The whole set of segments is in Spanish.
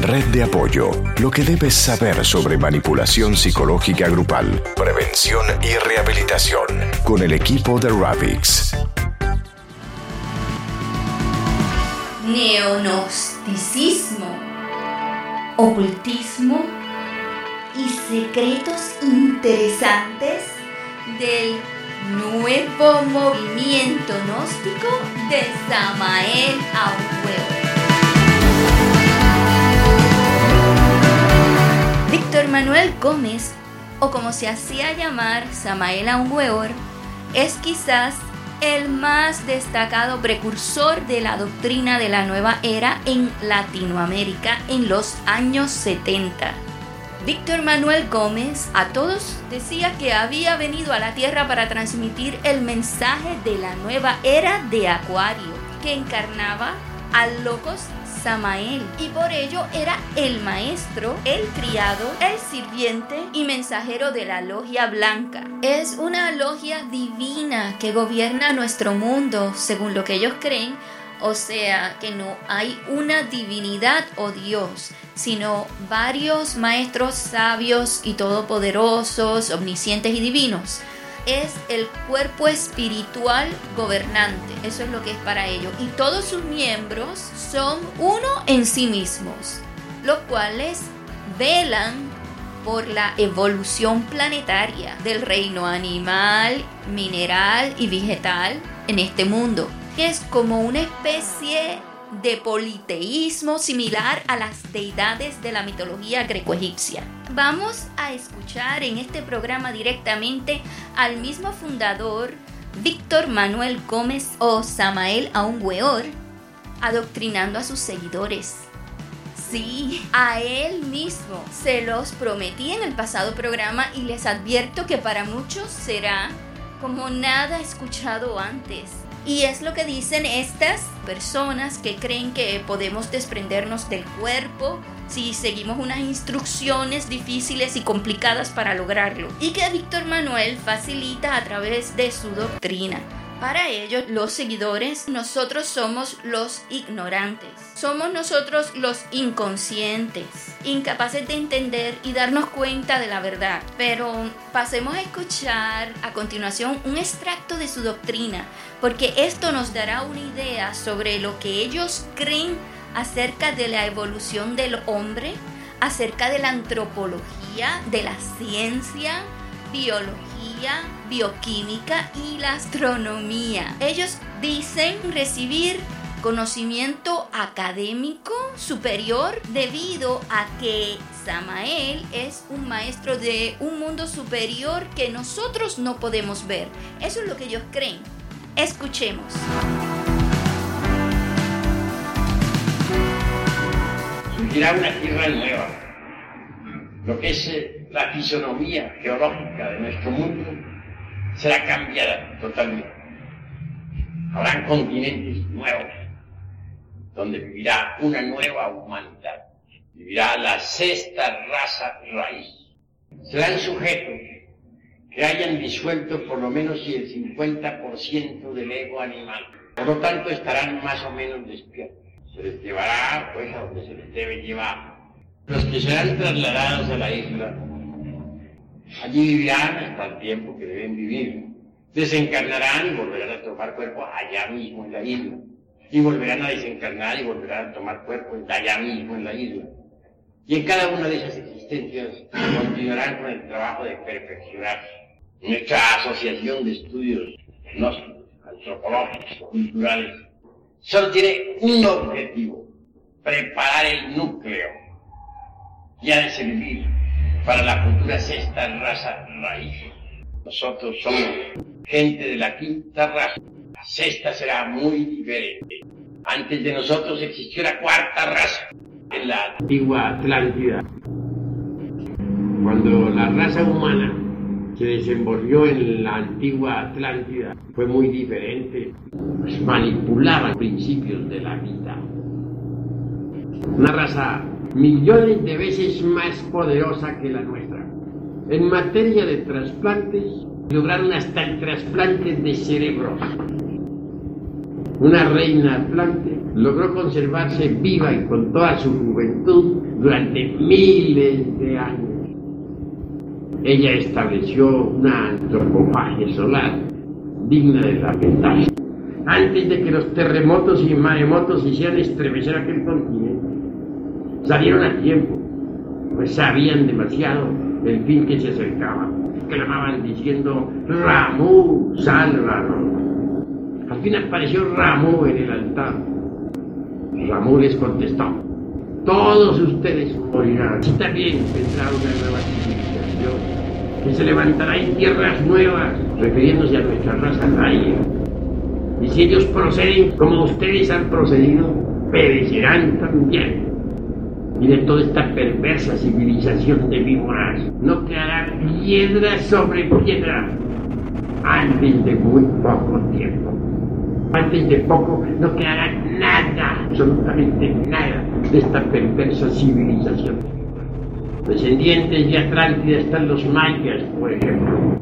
Red de apoyo. Lo que debes saber sobre manipulación psicológica grupal, prevención y rehabilitación. Con el equipo de Ravix. Neonosticismo, ocultismo y secretos interesantes del nuevo movimiento gnóstico de Samael Auer. Manuel Gómez, o como se hacía llamar Samael Auer, es quizás el más destacado precursor de la doctrina de la nueva era en Latinoamérica en los años 70. Víctor Manuel Gómez a todos decía que había venido a la Tierra para transmitir el mensaje de la nueva era de Acuario, que encarnaba al locos Samael y por ello era el maestro, el criado, el sirviente y mensajero de la logia blanca. Es una logia divina que gobierna nuestro mundo, según lo que ellos creen, o sea que no hay una divinidad o Dios, sino varios maestros sabios y todopoderosos, omniscientes y divinos. Es el cuerpo espiritual gobernante, eso es lo que es para ellos. Y todos sus miembros son uno en sí mismos, los cuales velan por la evolución planetaria del reino animal, mineral y vegetal en este mundo que es como una especie de politeísmo similar a las deidades de la mitología greco-egipcia. Vamos a escuchar en este programa directamente al mismo fundador, Víctor Manuel Gómez o Samael Aungüeor, adoctrinando a sus seguidores. Sí, a él mismo se los prometí en el pasado programa y les advierto que para muchos será como nada escuchado antes y es lo que dicen estas personas que creen que podemos desprendernos del cuerpo si seguimos unas instrucciones difíciles y complicadas para lograrlo. Y que Víctor Manuel facilita a través de su doctrina. Para ellos, los seguidores, nosotros somos los ignorantes. Somos nosotros los inconscientes, incapaces de entender y darnos cuenta de la verdad. Pero pasemos a escuchar a continuación un extracto de su doctrina, porque esto nos dará una idea sobre lo que ellos creen acerca de la evolución del hombre, acerca de la antropología, de la ciencia, biología, bioquímica y la astronomía. Ellos dicen recibir conocimiento académico superior debido a que Samael es un maestro de un mundo superior que nosotros no podemos ver. Eso es lo que ellos creen. Escuchemos. Surgirá una tierra nueva. Lo que es eh, la fisonomía geológica de nuestro mundo será cambiada totalmente. Habrán continentes nuevos, donde vivirá una nueva humanidad. Vivirá la sexta raza raíz. Serán sujetos que hayan disuelto por lo menos el 50% del ego animal. Por lo tanto, estarán más o menos despiertos. Se les llevará, pues, a donde se les debe llevar. Los que serán trasladados a la isla Allí vivirán hasta el tiempo que deben vivir. Desencarnarán y volverán a tomar cuerpo allá mismo en la isla. Y volverán a desencarnar y volverán a tomar cuerpo allá mismo en la isla. Y en cada una de esas existencias continuarán con el trabajo de perfeccionarse. Nuestra asociación de estudios antropológicos, culturales, solo tiene un objetivo, preparar el núcleo y ha de servir para la futura sexta raza raíz. Nosotros somos gente de la quinta raza. La sexta será muy diferente. Antes de nosotros existió la cuarta raza, en la antigua Atlántida. Cuando la raza humana se desenvolvió en la antigua Atlántida fue muy diferente. Pues manipulaba principios de la vida. Una raza millones de veces más poderosa que la nuestra. En materia de trasplantes, lograron hasta el trasplante de cerebros. Una reina atlante logró conservarse viva y con toda su juventud durante miles de años. Ella estableció una antropofagia solar digna de lamentarse. Antes de que los terremotos y maremotos hicieran estremecer aquel continente, salieron a tiempo, pues sabían demasiado el fin que se acercaba. Clamaban diciendo, Ramú, sálvanos. Al fin apareció Ramú en el altar. Ramú les contestó, todos ustedes morirán. Y también vendrá una nueva civilización que se levantará en tierras nuevas, refiriéndose a nuestra raza raya. Y si ellos proceden como ustedes han procedido, perecerán también. Y de toda esta perversa civilización de víboras no quedará piedra sobre piedra antes de muy poco tiempo. Antes de poco no quedará nada, absolutamente nada, de esta perversa civilización. Descendientes de Atlántida están los mayas, por ejemplo.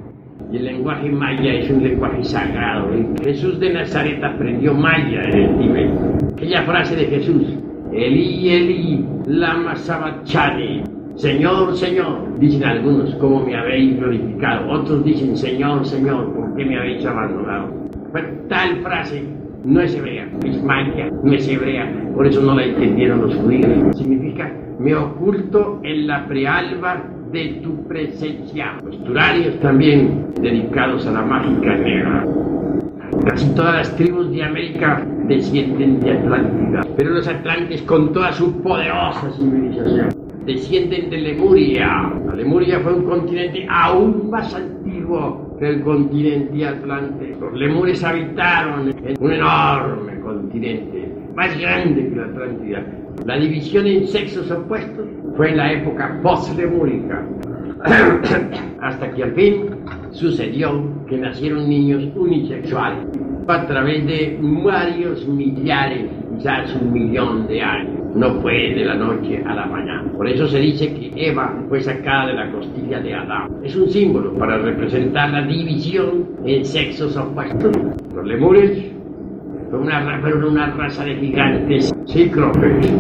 Y el lenguaje maya es un lenguaje sagrado. Jesús de Nazaret aprendió maya en el Tíbet. Aquella frase de Jesús, Eli, Eli, lama sabachani. Señor, Señor, dicen algunos, ¿cómo me habéis glorificado? Otros dicen, Señor, Señor, ¿por qué me habéis abandonado? Pero tal frase no es hebrea, es maya, no es hebrea, por eso no la entendieron los judíos. Significa, me oculto en la prealba de tu presencia. Posturarios también dedicados a la mágica negra. Casi todas las tribus de América descienden de Atlántida, pero los atlantes con toda su poderosa civilización descienden de Lemuria. La Lemuria fue un continente aún más antiguo que el continente atlante. Los lemures habitaron en un enorme continente, más grande que la Atlántida. La división en sexos opuestos fue en la época post-lemúrica, hasta que al fin sucedió que nacieron niños unisexuales a través de varios millares, quizás un millón de años. No fue de la noche a la mañana. Por eso se dice que Eva fue sacada de la costilla de Adán. Es un símbolo para representar la división en sexos opuestos. Los lemures fueron una, fueron una raza de gigantes cíclopes.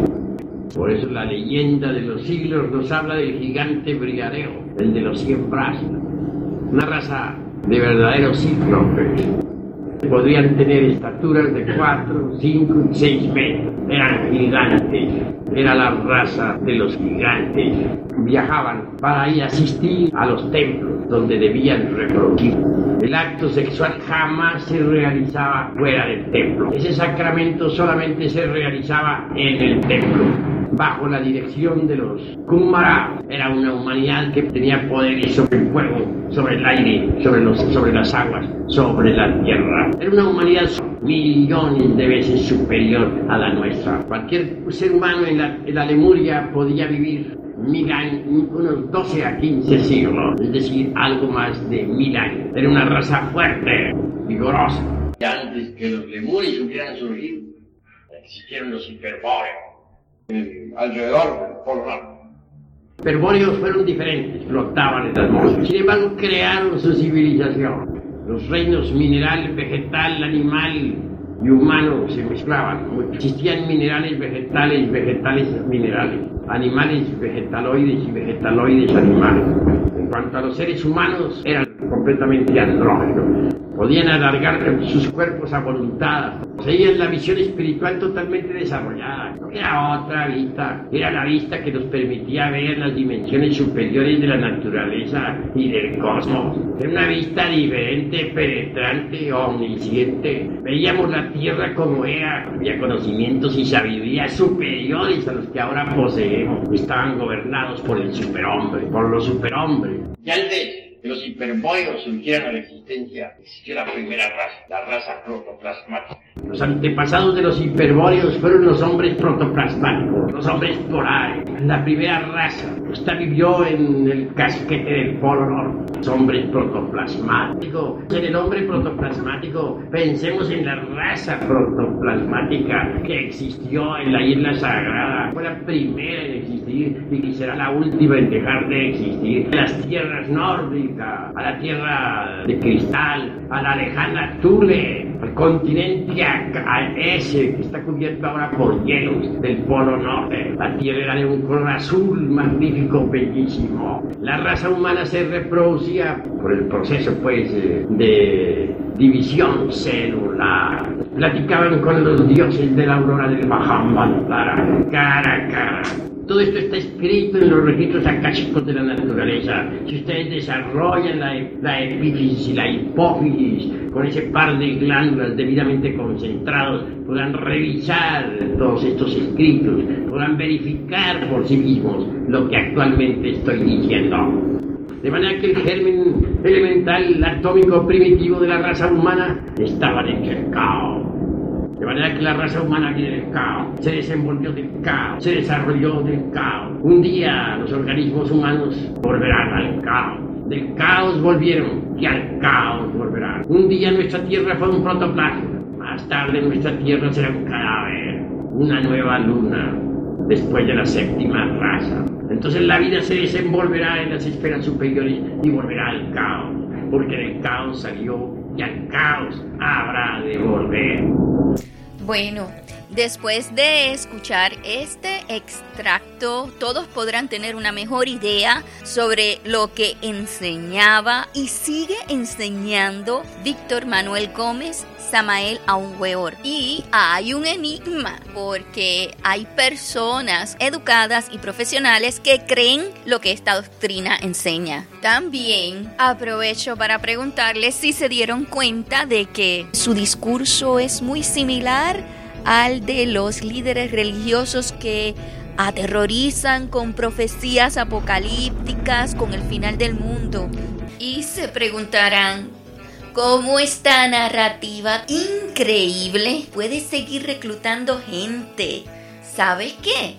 Por eso la leyenda de los siglos nos habla del gigante brigadeo, el de los cien brazos. Una raza de verdaderos cíclopes. Podrían tener estaturas de 4, 5 y 6 metros. Eran gigantes. Era la raza de los gigantes. Viajaban para ir a asistir a los templos donde debían reproducir. El acto sexual jamás se realizaba fuera del templo. Ese sacramento solamente se realizaba en el templo bajo la dirección de los Kumara. Era una humanidad que tenía poderes sobre el fuego, sobre el aire, sobre, los, sobre las aguas, sobre la tierra. Era una humanidad millones de veces superior a la nuestra. Cualquier ser humano en la, en la Lemuria podía vivir mil años, unos 12 a 15 siglos, es decir, algo más de mil años. Era una raza fuerte, vigorosa. Y antes que los lemures hubieran surgido, existieron los hiperbóreos alrededor del. Hiperbóreos fueron diferentes, flotaban en la atmósfera. Sin embargo, crearon su civilización. Los reinos mineral, vegetal, animal y humano se mezclaban. Existían minerales vegetales, vegetales minerales, animales vegetaloides y vegetaloides animales. En cuanto a los seres humanos, eran completamente andrógenos. Podían alargar sus cuerpos a voluntad. Poseían la visión espiritual totalmente desarrollada. Era otra vista. Era la vista que nos permitía ver las dimensiones superiores de la naturaleza y del cosmos. Era una vista diferente, penetrante, omnisciente. Veíamos la tierra como era. Había conocimientos y sabiduría superiores a los que ahora poseemos. Estaban gobernados por el superhombre, por los superhombres. Y antes que los hiperbóreos surgieran a la existencia, existió la primera raza, la raza protoplasmática. Los antepasados de los hiperbóreos fueron los hombres protoplasmáticos, los hombres polares, la primera raza. Esta vivió en el casquete del Polo Norte. Los hombres protoplasmáticos. En el hombre protoplasmático, pensemos en la raza protoplasmática que existió en la isla sagrada. Fue la primera en existir y será la última en dejar de existir. Las tierras nórdicas, a la tierra de cristal, a la lejana Tule, al continente a, ese que está cubierto ahora por hielos del Polo Norte. La Tierra era de un color azul magnífico, bellísimo. La raza humana se reproducía por el proceso, pues, de división celular. Platicaban con los dioses de la aurora del Mahamantara, cara a cara todo esto está escrito en los registros akáshicos de la naturaleza. Si ustedes desarrollan la, la epífisis y la hipófisis con ese par de glándulas debidamente concentrados, podrán revisar todos estos escritos, podrán verificar por sí mismos lo que actualmente estoy diciendo. De manera que el germen elemental atómico primitivo de la raza humana estaba en el caos de manera que la raza humana viene del caos, se desenvolvió del caos, se desarrolló del caos. Un día los organismos humanos volverán al caos. Del caos volvieron y al caos volverán. Un día nuestra tierra fue un protoplasma. Más tarde nuestra tierra será un cadáver, una nueva luna, después de la séptima raza. Entonces la vida se desenvolverá en las esferas superiores y volverá al caos, porque del caos salió y al caos habrá de volver. Bueno, después de escuchar este extracto, todos podrán tener una mejor idea sobre lo que enseñaba y sigue enseñando Víctor Manuel Gómez Samael Aungweor. Y hay un enigma, porque hay personas educadas y profesionales que creen lo que esta doctrina enseña. También aprovecho para preguntarles si se dieron cuenta de que su discurso es muy similar al de los líderes religiosos que aterrorizan con profecías apocalípticas con el final del mundo. Y se preguntarán, cómo esta narrativa increíble puede seguir reclutando gente. ¿Sabes qué?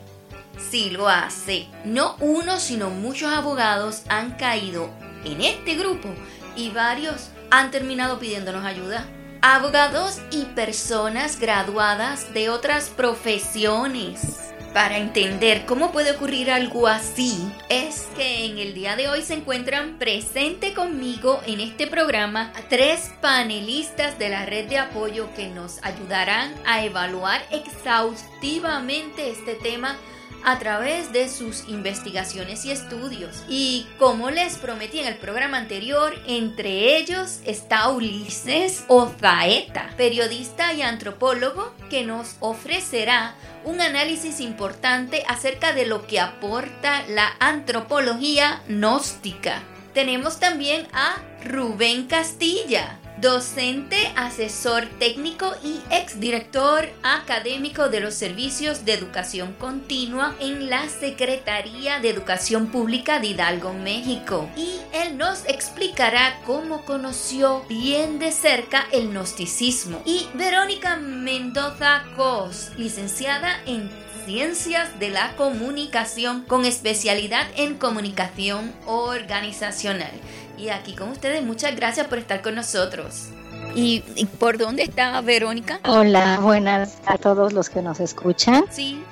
Si lo hace, no uno sino muchos abogados han caído en este grupo y varios han terminado pidiéndonos ayuda. Abogados y personas graduadas de otras profesiones. Para entender cómo puede ocurrir algo así, es que en el día de hoy se encuentran presente conmigo en este programa tres panelistas de la red de apoyo que nos ayudarán a evaluar exhaustivamente este tema a través de sus investigaciones y estudios. Y como les prometí en el programa anterior, entre ellos está Ulises Ozaeta, periodista y antropólogo que nos ofrecerá un análisis importante acerca de lo que aporta la antropología gnóstica. Tenemos también a Rubén Castilla, docente, asesor técnico y exdirector académico de los servicios de educación continua en la Secretaría de Educación Pública de Hidalgo, México. Y él nos explicará cómo conoció bien de cerca el gnosticismo. Y Verónica Mendoza Cos, licenciada en Ciencias de la Comunicación con especialidad en comunicación organizacional. Y aquí con ustedes, muchas gracias por estar con nosotros. ¿Y, por dónde está Verónica? Hola, buenas a todos los que nos escuchan. Sí,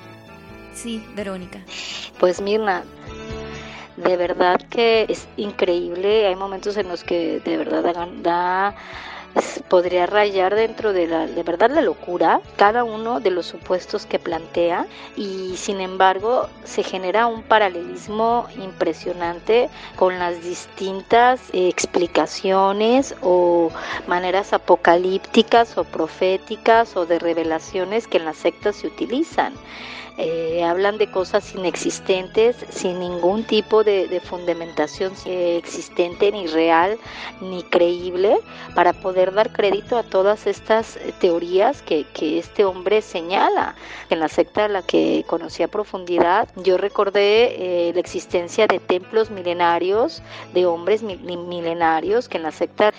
sí, Verónica. Pues Mirna, de verdad que es increíble. Hay momentos en los que de verdad da podría rayar dentro de la de verdad la locura cada uno de los supuestos que plantea y sin embargo se genera un paralelismo impresionante con las distintas explicaciones o maneras apocalípticas o proféticas o de revelaciones que en las sectas se utilizan. Eh, hablan de cosas inexistentes sin ningún tipo de, fundamentación existente ni real ni creíble para poder dar crédito a todas estas eh, teorías que, este hombre señala. En la secta a la que conocí a profundidad, yo recordé eh, la existencia de templos milenarios, de hombres milenarios que en la secta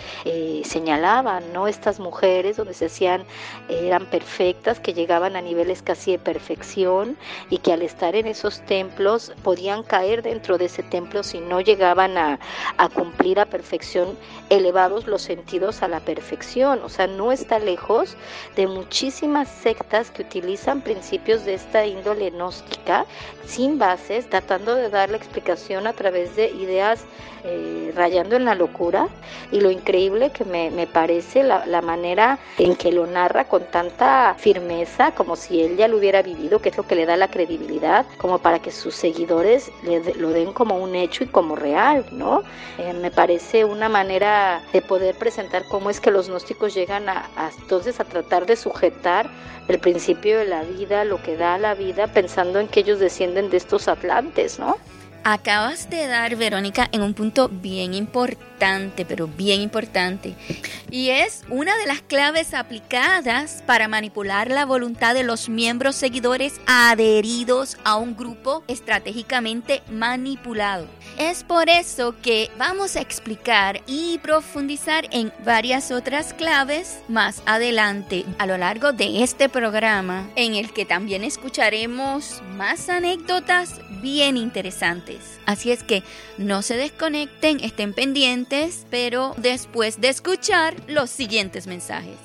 señalaban, ¿no? Estas mujeres donde se hacían, eran perfectas, que llegaban a niveles casi de perfección y que al estar en esos templos podían caer dentro de ese templo si no llegaban a, a cumplir a perfección elevados los sentidos a la perfección. O sea, no está lejos de muchísimas sectas que utilizan principios de esta índole gnóstica sin bases, tratando de dar la explicación a través de ideas eh, rayando en la locura y lo increíble que me, me parece la, la, manera en que lo narra con tanta firmeza como si él ya lo hubiera vivido, que es lo que le da la credibilidad, como para que sus seguidores le, lo den como un hecho y como real, ¿no? Eh, me parece una manera de poder presentar cómo es que los gnósticos llegan a, a entonces a tratar de sujetar el principio de la vida, lo que da la vida, pensando en que ellos descienden de estos atlantes, ¿no? Acabas de dar, Verónica, en un punto bien importante, pero bien importante. Y es una de las claves aplicadas para manipular la voluntad de los miembros seguidores adheridos a un grupo estratégicamente manipulado. Es por eso que vamos a explicar y profundizar en varias otras claves más adelante a lo largo de este programa, en el que también escucharemos más anécdotas bien interesantes. Así es que no se desconecten, estén pendientes, pero después de escuchar los siguientes mensajes.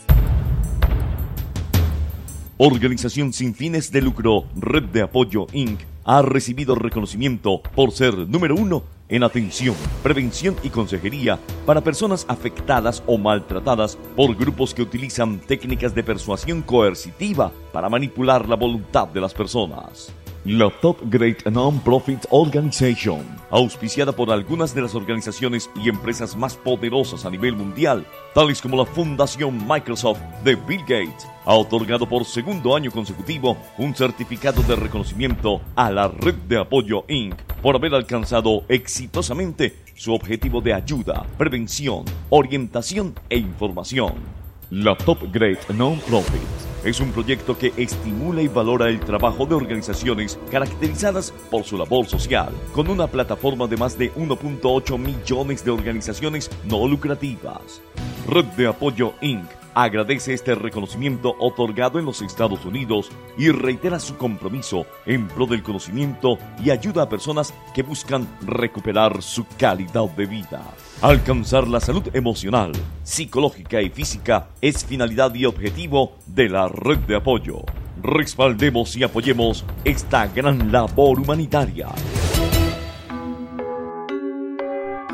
Organización sin fines de lucro, Red de Apoyo Inc. ha recibido reconocimiento por ser número uno en atención, prevención y consejería para personas afectadas o maltratadas por grupos que utilizan técnicas de persuasión coercitiva para manipular la voluntad de las personas la Top Great Non-Profit Organization, auspiciada por algunas de las organizaciones y empresas más poderosas a nivel mundial, tales como la Fundación Microsoft de Bill Gates, ha otorgado por segundo año consecutivo un certificado de reconocimiento a la Red de Apoyo Inc. por haber alcanzado exitosamente su objetivo de ayuda, prevención, orientación e información. La Top Great Non-Profit es un proyecto que estimula y valora el trabajo de organizaciones caracterizadas por su labor social, con una plataforma de más de 1.8 millones de organizaciones no lucrativas. Red de Apoyo Inc. agradece este reconocimiento otorgado en los Estados Unidos y reitera su compromiso en pro del conocimiento y ayuda a personas que buscan recuperar su calidad de vida. Alcanzar la salud emocional, psicológica y física es finalidad y objetivo de la red de apoyo. Respaldemos y apoyemos esta gran labor humanitaria.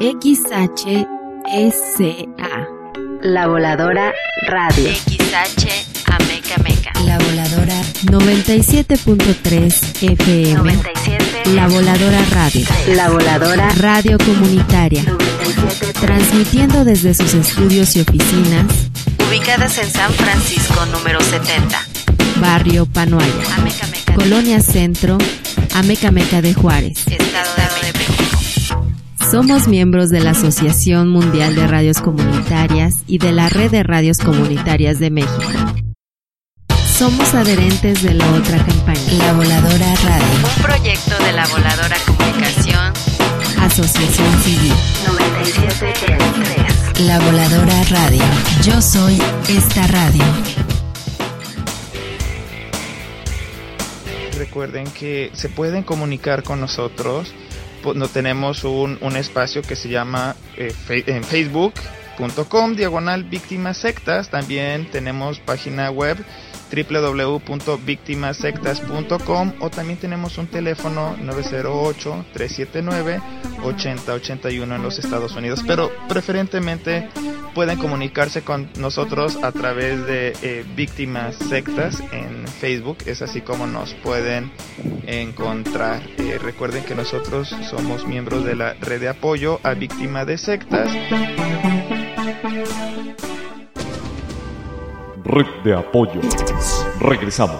XHSA La Voladora Radio. XH Ameca Meca. La Voladora 97.3 FM. 97. La Voladora Radio. La Voladora Radio Comunitaria. Transmitiendo desde sus estudios y oficinas. Ubicadas en San Francisco número 70. Barrio Panoaya. Ameca Meca. Colonia Centro. Amecameca de Juárez. Estado de México. Somos miembros de la Asociación Mundial de Radios Comunitarias y de la Red de Radios Comunitarias de México. Somos adherentes de la otra campaña. La Voladora Radio. Un proyecto de la Voladora Comunicación. Asociación Civil. 97.3. La Voladora Radio. Yo soy esta radio. Recuerden que se pueden comunicar con nosotros. No tenemos un, un espacio que se llama eh, fe- en facebook.com diagonal víctimas sectas. También tenemos página web www.victimasectas.com o también tenemos un teléfono 908-379-8081 en los Estados Unidos. Pero preferentemente pueden comunicarse con nosotros a través de eh, Víctimas Sectas en Facebook. Es así como nos pueden encontrar. Eh, recuerden que nosotros somos miembros de la red de apoyo a víctimas de sectas. Red de Apoyo. Regresamos.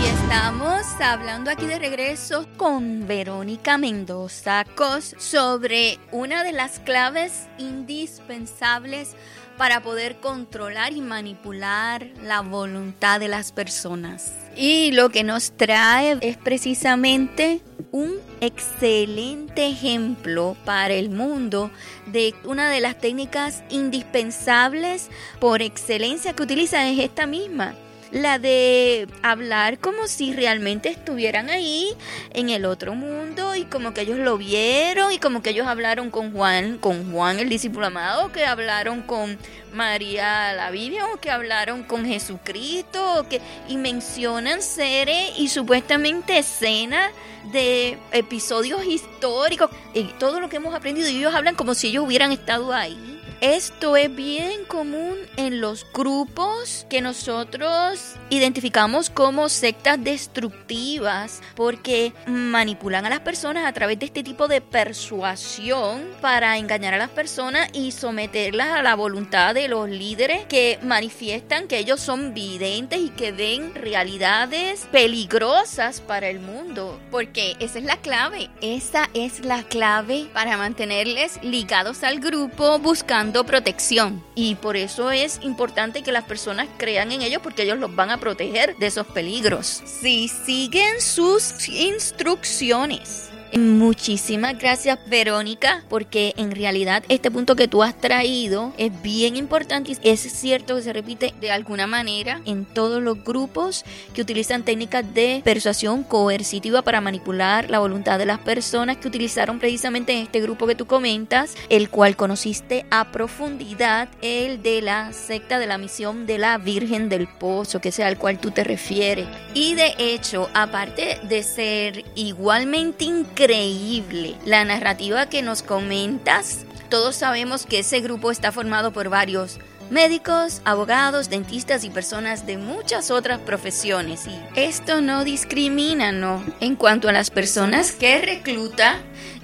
Y estamos hablando aquí de regreso con Verónica Mendoza Cos sobre una de las claves indispensables para poder controlar y manipular la voluntad de las personas. Y lo que nos trae es precisamente un excelente ejemplo para el mundo de una de las técnicas indispensables por excelencia que utilizan es esta misma la de hablar como si realmente estuvieran ahí en el otro mundo y como que ellos lo vieron y como que ellos hablaron con Juan, con Juan el discípulo amado, que hablaron con María la Virgen o que hablaron con Jesucristo que, y mencionan seres y supuestamente escenas de episodios históricos y todo lo que hemos aprendido y ellos hablan como si ellos hubieran estado ahí. Esto es bien común en los grupos que nosotros identificamos como sectas destructivas porque manipulan a las personas a través de este tipo de persuasión para engañar a las personas y someterlas a la voluntad de los líderes que manifiestan que ellos son videntes y que ven realidades peligrosas para el mundo. Porque esa es la clave, esa es la clave para mantenerles ligados al grupo buscando protección. Y por eso es importante que las personas crean en ellos porque ellos los van a proteger de esos peligros. Si siguen sus instrucciones Muchísimas gracias Verónica, porque en realidad este punto que tú has traído es bien importante y es cierto que se repite de alguna manera en todos los grupos que utilizan técnicas de persuasión coercitiva para manipular la voluntad de las personas que utilizaron precisamente en este grupo que tú comentas, el cual conociste a profundidad, el de la secta de la misión de la Virgen del Pozo, que sea al cual tú te refieres. Y de hecho, aparte de ser igualmente increíble, increíble la narrativa que nos comentas. Todos sabemos que ese grupo está formado por varios médicos, abogados, dentistas y personas de muchas otras profesiones. Y esto no discrimina, ¿no? En cuanto a las personas que recluta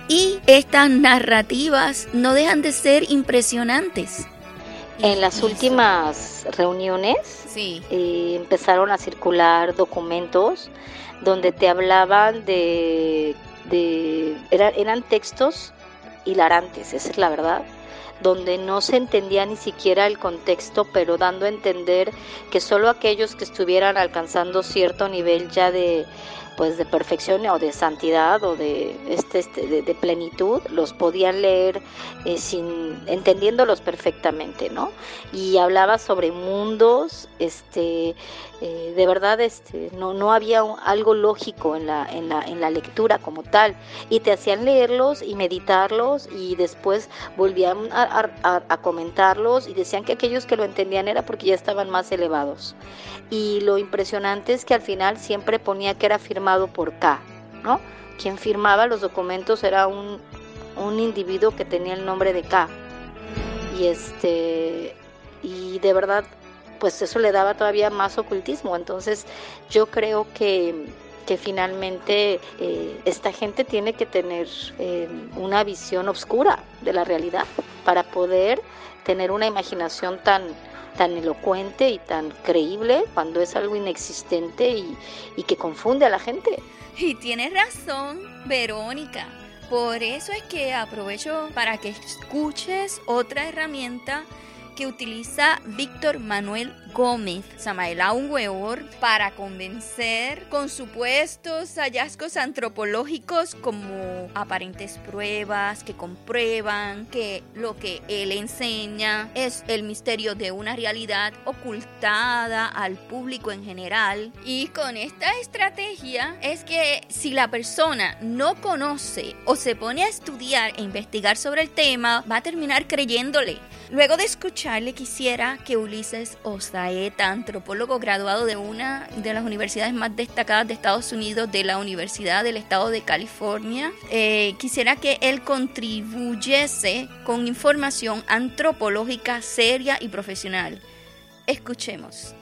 y estas narrativas no dejan de ser impresionantes. En las últimas reuniones sí. Eh, empezaron a circular documentos donde te hablaban de de eran textos hilarantes, esa es la verdad, donde no se entendía ni siquiera el contexto, pero dando a entender que solo aquellos que estuvieran alcanzando cierto nivel ya de pues de perfección o de santidad o de este, este de, plenitud los podían leer eh, sin entendiéndolos perfectamente no y hablaba sobre mundos este eh, de verdad este no no había algo lógico en la, en la en la lectura como tal. Y te hacían leerlos y meditarlos y después volvían a, comentarlos y decían que aquellos que lo entendían era porque ya estaban más elevados. Y lo impresionante es que al final siempre ponía que era firmado por K, ¿no? Quien firmaba los documentos era un, un individuo que tenía el nombre de K. Y este y de verdad pues eso le daba todavía más ocultismo. Entonces yo creo que, que finalmente eh, esta gente tiene que tener eh, una visión oscura de la realidad para poder tener una imaginación tan, tan elocuente y tan creíble cuando es algo inexistente y, que confunde a la gente. Y tienes razón, Verónica. Por eso es que aprovecho para que escuches otra herramienta que utiliza Víctor Manuel Gómez, Samael Weor, para convencer con supuestos hallazgos antropológicos como aparentes pruebas que comprueban que lo que él enseña es el misterio de una realidad ocultada al público en general. Y con esta estrategia es que si la persona no conoce o se pone a estudiar e investigar sobre el tema, va a terminar creyéndole. Luego de escucharle quisiera que Ulises Osaeta, antropólogo graduado de una de las universidades más destacadas de Estados Unidos, de la Universidad del Estado de California, eh, quisiera que él contribuyese con información antropológica seria y profesional. Escuchemos.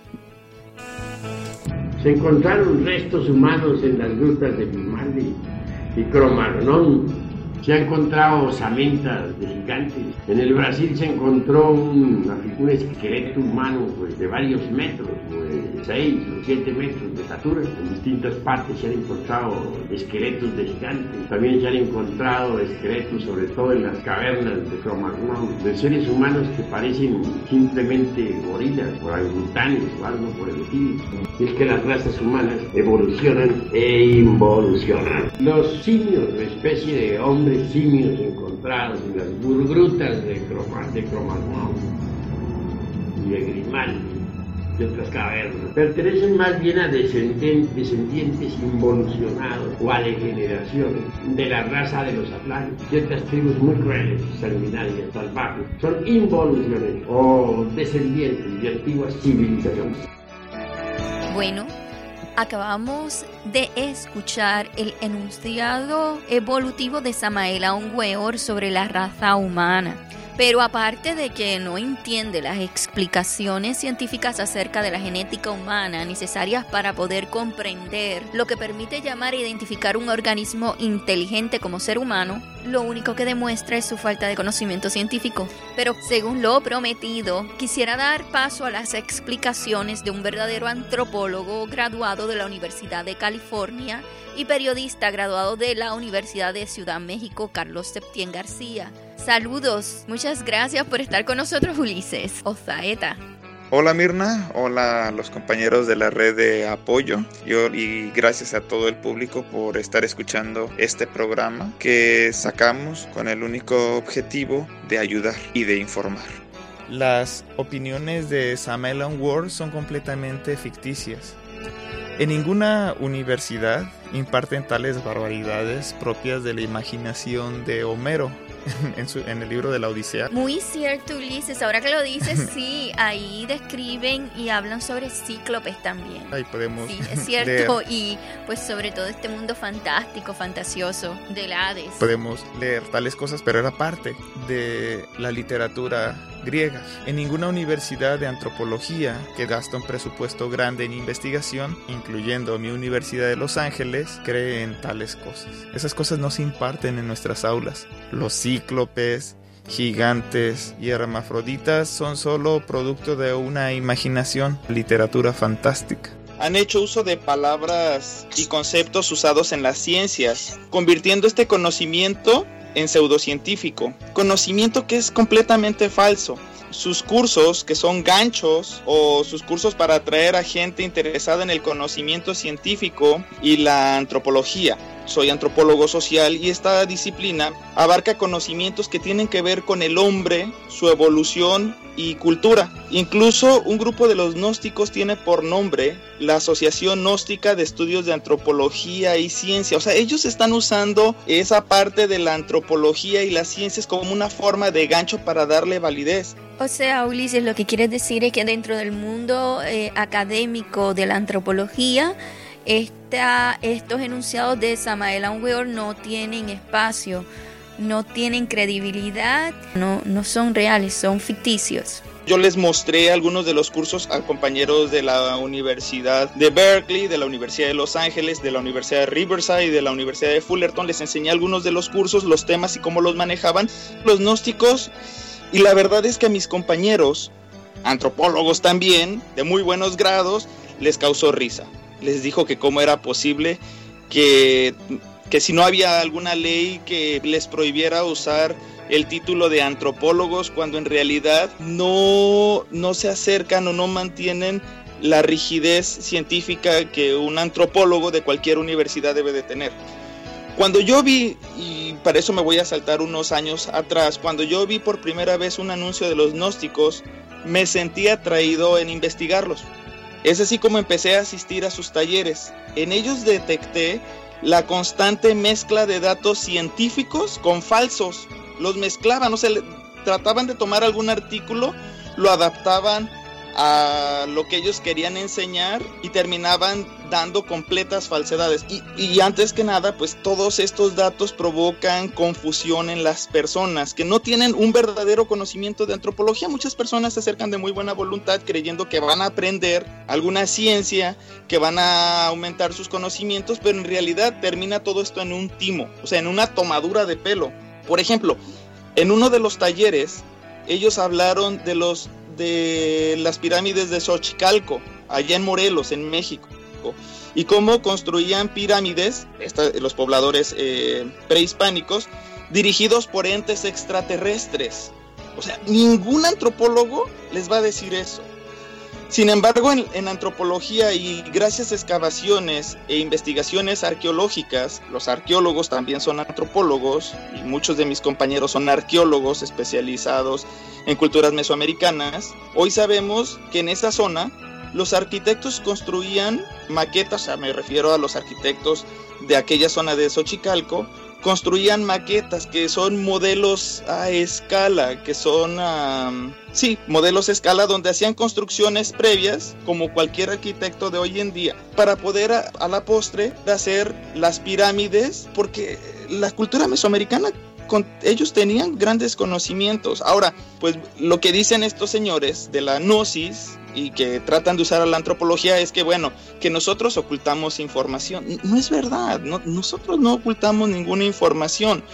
Se encontraron restos humanos en las grutas de Grimaldi y Cromarnón se ha encontrado osamentas de gigantes. En el Brasil se encontró un, un esqueleto humano pues, de varios metros, de 6 o 7 metros de estatura. En distintas partes se han encontrado esqueletos de gigantes. También se han encontrado esqueletos, sobre todo en las cavernas de Cromagnon, de seres humanos que parecen simplemente gorilas, orangutanes o algo por el estilo. Y es que las razas humanas evolucionan e involucionan. Los simios, una especie de hombres simios encontrados en las burgrutas de, Croma, de y de Grimaldi y otras cavernas. Pertenecen más bien a descendientes, involucionados o a degeneraciones de la raza de los Atlantes. Ciertas tribus muy crueles, sanguinarias, salvajes, son involuciones o descendientes de antiguas civilizaciones. Bueno, acabamos de escuchar el enunciado evolutivo de Samael Weor sobre la raza humana. Pero aparte de que no entiende las explicaciones científicas acerca de la genética humana necesarias para poder comprender lo que permite llamar e identificar un organismo inteligente como ser humano, lo único que demuestra es su falta de conocimiento científico. Pero según lo prometido, quisiera dar paso a las explicaciones de un verdadero antropólogo graduado de la Universidad de California y periodista graduado de la Universidad de Ciudad México, Carlos Septién García. Saludos, muchas gracias por estar con nosotros, Ulises Ozaeta. Hola Mirna, hola a los compañeros de la red de apoyo y gracias a todo el público por estar escuchando este programa que sacamos con el único objetivo de ayudar y de informar. Las opiniones de Samuel Ward son completamente ficticias. En ninguna universidad imparten tales barbaridades propias de la imaginación de Homero, en, el libro de la Odisea. Muy cierto, Ulises. Ahora que lo dices, sí, ahí describen y hablan sobre cíclopes también. Ahí podemos. Sí, es cierto. Y pues sobre todo este mundo fantástico, fantasioso del Hades. Podemos leer tales cosas, pero era parte de la literatura En ninguna universidad de antropología que gasta un presupuesto grande en investigación, incluyendo mi Universidad de Los Ángeles, creen tales cosas. Esas cosas no se imparten en nuestras aulas. Los cíclopes, gigantes y hermafroditas son solo producto de una imaginación, literatura fantástica han hecho uso de palabras y conceptos usados en las ciencias, convirtiendo este conocimiento en pseudocientífico, conocimiento que es completamente falso. Sus cursos, que son ganchos, o sus cursos para atraer a gente interesada en el conocimiento científico y la antropología, soy antropólogo social y esta disciplina abarca conocimientos que tienen que ver con el hombre, su evolución y cultura. Incluso un grupo de los gnósticos tiene por nombre la Asociación Gnóstica de Estudios de Antropología y Ciencia. O sea, ellos están usando esa parte de la antropología y las ciencias como una forma de gancho para darle validez. O sea, Ulises, lo que quieres decir es que dentro del mundo eh, académico de la antropología, estos enunciados de Samael Weor no tienen espacio, no tienen credibilidad, no, son reales, son ficticios. Yo les mostré algunos de los cursos a compañeros de la Universidad de Berkeley, de la Universidad de Los Ángeles, de la Universidad de Riverside y de la Universidad de Fullerton. Les enseñé algunos de los cursos, los temas y cómo los manejaban los gnósticos. Y la verdad es que a mis compañeros, antropólogos también, de muy buenos grados, les causó risa les dijo que cómo era posible que, que si no había alguna ley que les prohibiera usar el título de antropólogos cuando en realidad no, no se acercan o no mantienen la rigidez científica que un antropólogo de cualquier universidad debe de tener. Cuando yo vi, y para eso me voy a saltar unos años atrás, cuando yo vi por primera vez un anuncio de los gnósticos, me sentí atraído en investigarlos. Es así como empecé a asistir a sus talleres. En ellos detecté la constante mezcla de datos científicos con falsos. Los mezclaban, o sea, trataban de tomar algún artículo, lo adaptaban a lo que ellos querían enseñar y terminaban dando completas falsedades. Y, antes que nada, pues todos estos datos provocan confusión en las personas que no tienen un verdadero conocimiento de antropología. Muchas personas se acercan de muy buena voluntad creyendo que van a aprender alguna ciencia, que van a aumentar sus conocimientos, pero en realidad termina todo esto en un timo, o sea, en una tomadura de pelo. Por ejemplo, en uno de los talleres, ellos hablaron de los de las pirámides de Xochicalco, allá en Morelos, en México, y cómo construían pirámides, los pobladores eh, prehispánicos, dirigidos por entes extraterrestres. O sea, ningún antropólogo les va a decir eso. Sin embargo, en, antropología y gracias a excavaciones e investigaciones arqueológicas, los arqueólogos también son antropólogos y muchos de mis compañeros son arqueólogos especializados en culturas mesoamericanas. Hoy sabemos que en esa zona los arquitectos construían maquetas, o sea, me refiero a los arquitectos de aquella zona de Xochicalco, construían maquetas que son modelos a escala, que son, sí, modelos a escala donde hacían construcciones previas, como cualquier arquitecto de hoy en día, para poder a, a la postre hacer las pirámides, porque la cultura mesoamericana ellos tenían grandes conocimientos. Ahora, pues lo que dicen estos señores de la gnosis y que tratan de usar a la antropología es que, bueno, que nosotros ocultamos información. No es verdad, nosotros no ocultamos ninguna información.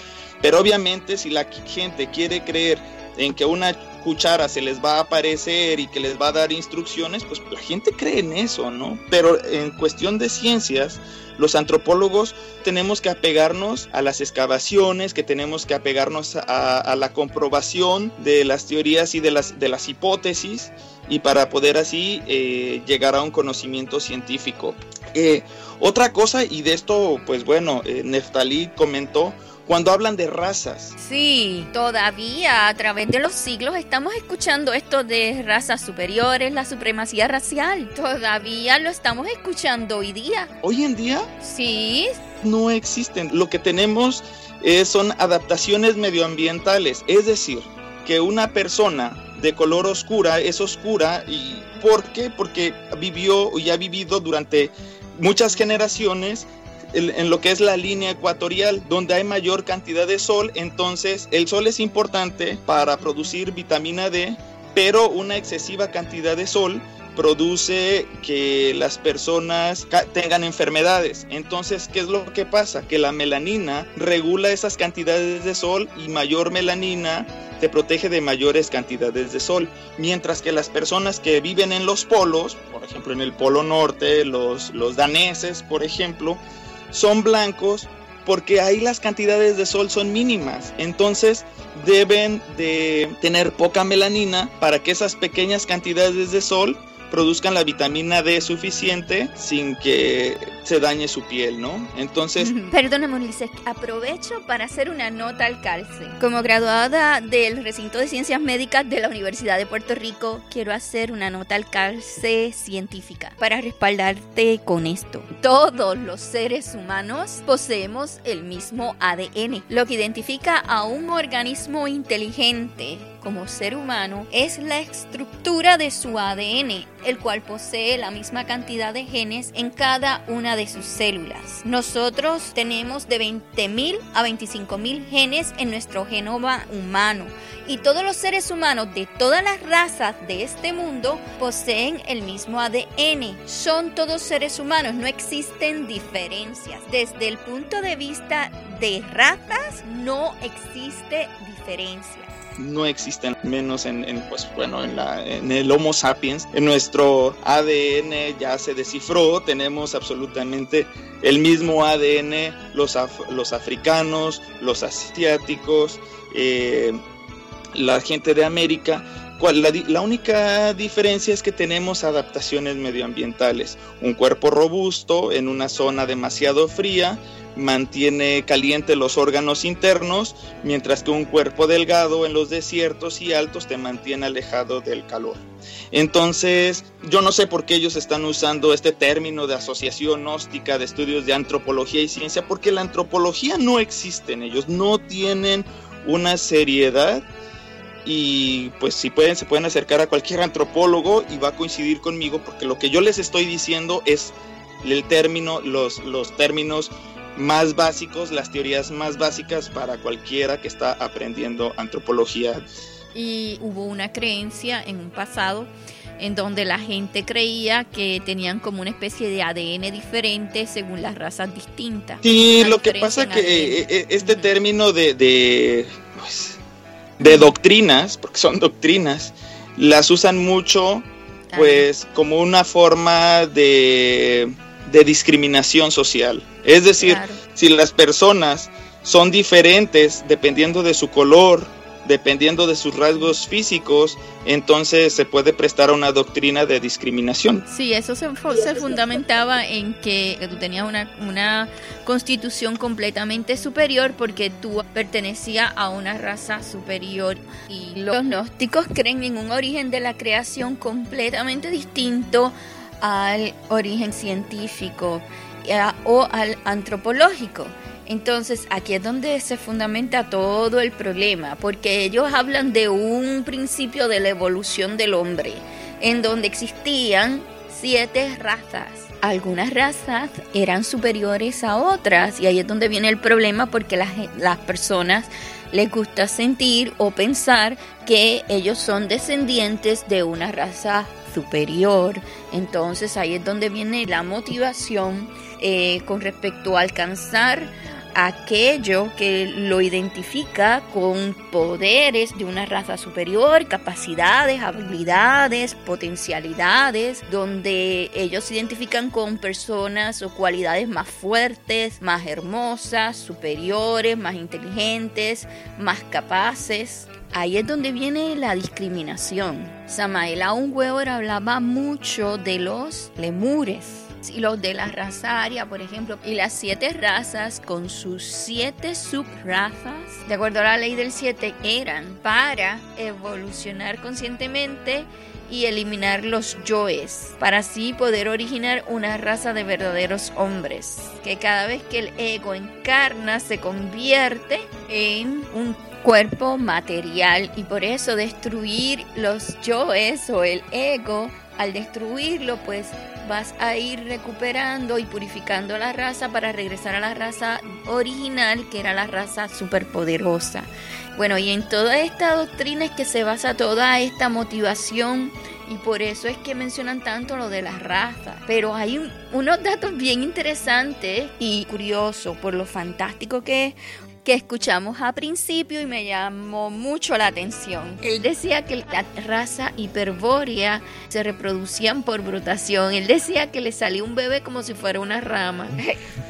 Pero obviamente si la gente quiere creer en que una cuchara se les va a aparecer y que les va a dar instrucciones, pues la gente cree en eso, ¿no? Pero en cuestión de ciencias, los antropólogos tenemos que apegarnos a las excavaciones, que tenemos que apegarnos a, la comprobación de las teorías y de las, de las hipótesis y para poder así eh, llegar a un conocimiento científico. Eh, otra cosa, y de esto, pues bueno, eh, Neftalí comentó, cuando hablan de razas. Sí, todavía a través de los siglos estamos escuchando esto de razas superiores, la supremacía racial. Todavía lo estamos escuchando hoy día. ¿Hoy en día? Sí. No existen. Lo que tenemos son adaptaciones medioambientales. Es decir, que una persona de color oscura es oscura y ¿por qué? Porque vivió y ha vivido durante muchas generaciones en lo que es la línea ecuatorial, donde hay mayor cantidad de sol, entonces el sol es importante para producir vitamina D, pero una excesiva cantidad de sol produce que las personas tengan enfermedades. Entonces, ¿qué es lo que pasa? Que la melanina regula esas cantidades de sol y mayor melanina te protege de mayores cantidades de sol. Mientras que las personas que viven en los polos, por ejemplo en el polo norte, los, los daneses, por ejemplo, son blancos porque ahí las cantidades de sol son mínimas. Entonces deben de tener poca melanina para que esas pequeñas cantidades de sol produzcan la vitamina D suficiente sin que se dañe su piel, ¿no? Entonces... Perdóname, Ulises, aprovecho para hacer una nota al calce. Como graduada del recinto de ciencias médicas de la Universidad de Puerto Rico, quiero hacer una nota al calce científica para respaldarte con esto. Todos los seres humanos poseemos el mismo ADN, lo que identifica a un organismo inteligente como ser humano es la estructura de su ADN, el cual posee la misma cantidad de genes en cada una de sus células. Nosotros tenemos de 20.000 a 25.000 genes en nuestro genoma humano y todos los seres humanos de todas las razas de este mundo poseen el mismo ADN. Son todos seres humanos, no existen diferencias. Desde el punto de vista de razas no existe diferencia no existen, menos en, pues bueno, en, la, en el Homo sapiens. En nuestro ADN ya se descifró, tenemos absolutamente el mismo ADN, los, los africanos, los asiáticos, eh, la gente de América. La, única diferencia es que tenemos adaptaciones medioambientales. Un cuerpo robusto en una zona demasiado fría mantiene caliente los órganos internos, mientras que un cuerpo delgado en los desiertos y altos te mantiene alejado del calor. Entonces, yo no sé por qué ellos están usando este término de asociación gnóstica de estudios de antropología y ciencia, porque la antropología no existe en ellos, no tienen una seriedad y pues si pueden se pueden acercar a cualquier antropólogo y va a coincidir conmigo porque lo que yo les estoy diciendo es el término los los términos más básicos, las teorías más básicas para cualquiera que está aprendiendo antropología. Y hubo una creencia en un pasado en donde la gente creía que tenían como una especie de ADN diferente según las razas distintas. Sí, lo que pasa que eh, eh, este término de, de, pues, de doctrinas, porque son doctrinas, las usan mucho pues como una forma de de discriminación social. Es decir, si las personas son diferentes dependiendo de su color dependiendo de sus rasgos físicos, entonces se puede prestar a una doctrina de discriminación. Sí, eso se, fundamentaba en que tú tenías una, una constitución completamente superior porque tú pertenecías a una raza superior y los gnósticos creen en un origen de la creación completamente distinto al origen científico eh, o al antropológico. Entonces aquí es donde se fundamenta todo el problema, porque ellos hablan de un principio de la evolución del hombre, en donde existían siete razas. Algunas razas eran superiores a otras y ahí es donde viene el problema porque las, las personas les gusta sentir o pensar que ellos son descendientes de una raza superior. Entonces ahí es donde viene la motivación eh, con respecto a alcanzar aquello que lo identifica con poderes de una raza superior, capacidades, habilidades, potencialidades, donde ellos se identifican con personas o cualidades más fuertes, más hermosas, superiores, más inteligentes, más capaces. Ahí es donde viene la discriminación. Samael Weber hablaba mucho de los lemures y los de la raza aria, por ejemplo, y las siete razas con sus siete subrazas, de acuerdo a la ley del siete, eran para evolucionar conscientemente y eliminar los yoes, para así poder originar una raza de verdaderos hombres, que cada vez que el ego encarna se convierte en un cuerpo material y por eso destruir los yoes o el ego, al destruirlo pues vas a ir recuperando y purificando la raza para regresar a la raza original, que era la raza superpoderosa. Bueno, y en toda esta doctrina es que se basa toda esta motivación y por eso es que mencionan tanto lo de las razas. Pero hay unos datos bien interesantes y curiosos por lo fantástico que es que escuchamos a principio y me llamó mucho la atención. Él decía que la raza hiperbórea se reproducían por brotación. Él decía que le salía un bebé como si fuera una rama.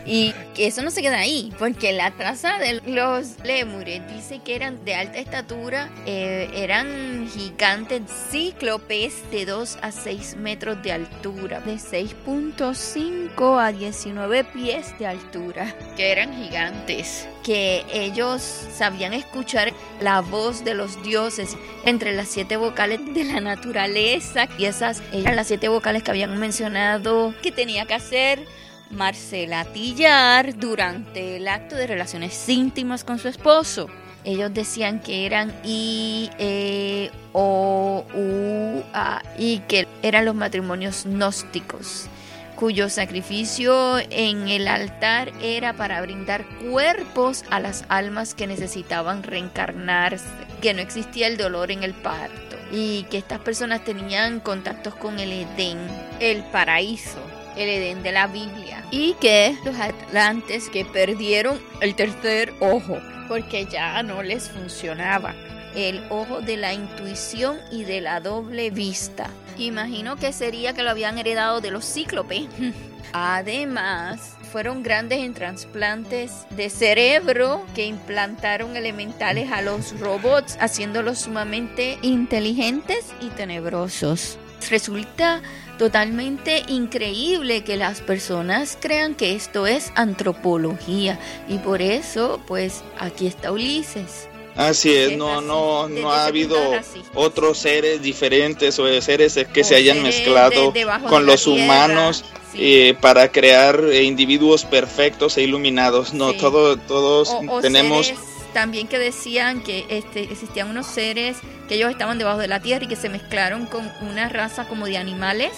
Y que eso no se queda ahí, porque la raza de los lémures dice que eran de alta estatura, eh, eran gigantes cíclopes de 2 a 6 metros de altura, de 6.5 a 19 pies de altura, que eran gigantes que ellos sabían escuchar la voz de los dioses entre las siete vocales de la naturaleza y esas eran las siete vocales que habían mencionado que tenía que hacer Marcela Tillar durante el acto de relaciones íntimas con su esposo. Ellos decían que eran I, E, O, U, A y que eran los matrimonios gnósticos cuyo sacrificio en el altar era para brindar cuerpos a las almas que necesitaban reencarnarse, que no existía el dolor en el parto y que estas personas tenían contactos con el Edén, el paraíso el Edén de la Biblia. Y que los atlantes que perdieron el tercer ojo, porque ya no les funcionaba el ojo de la intuición y de la doble vista. Imagino que sería que lo habían heredado de los cíclopes. Además, fueron grandes en trasplantes de cerebro que implantaron elementales a los robots, haciéndolos sumamente inteligentes y tenebrosos. Resulta totalmente increíble que las personas crean que esto es antropología y por eso pues aquí está Ulises Así es, no, no, no ha habido otros seres diferentes o seres que se hayan mezclado con los humanos eh, para crear eh, individuos perfectos e iluminados. No, todo, todos tenemos también que decían que este, existían unos seres que ellos estaban debajo de la tierra y que se mezclaron con una raza como de animales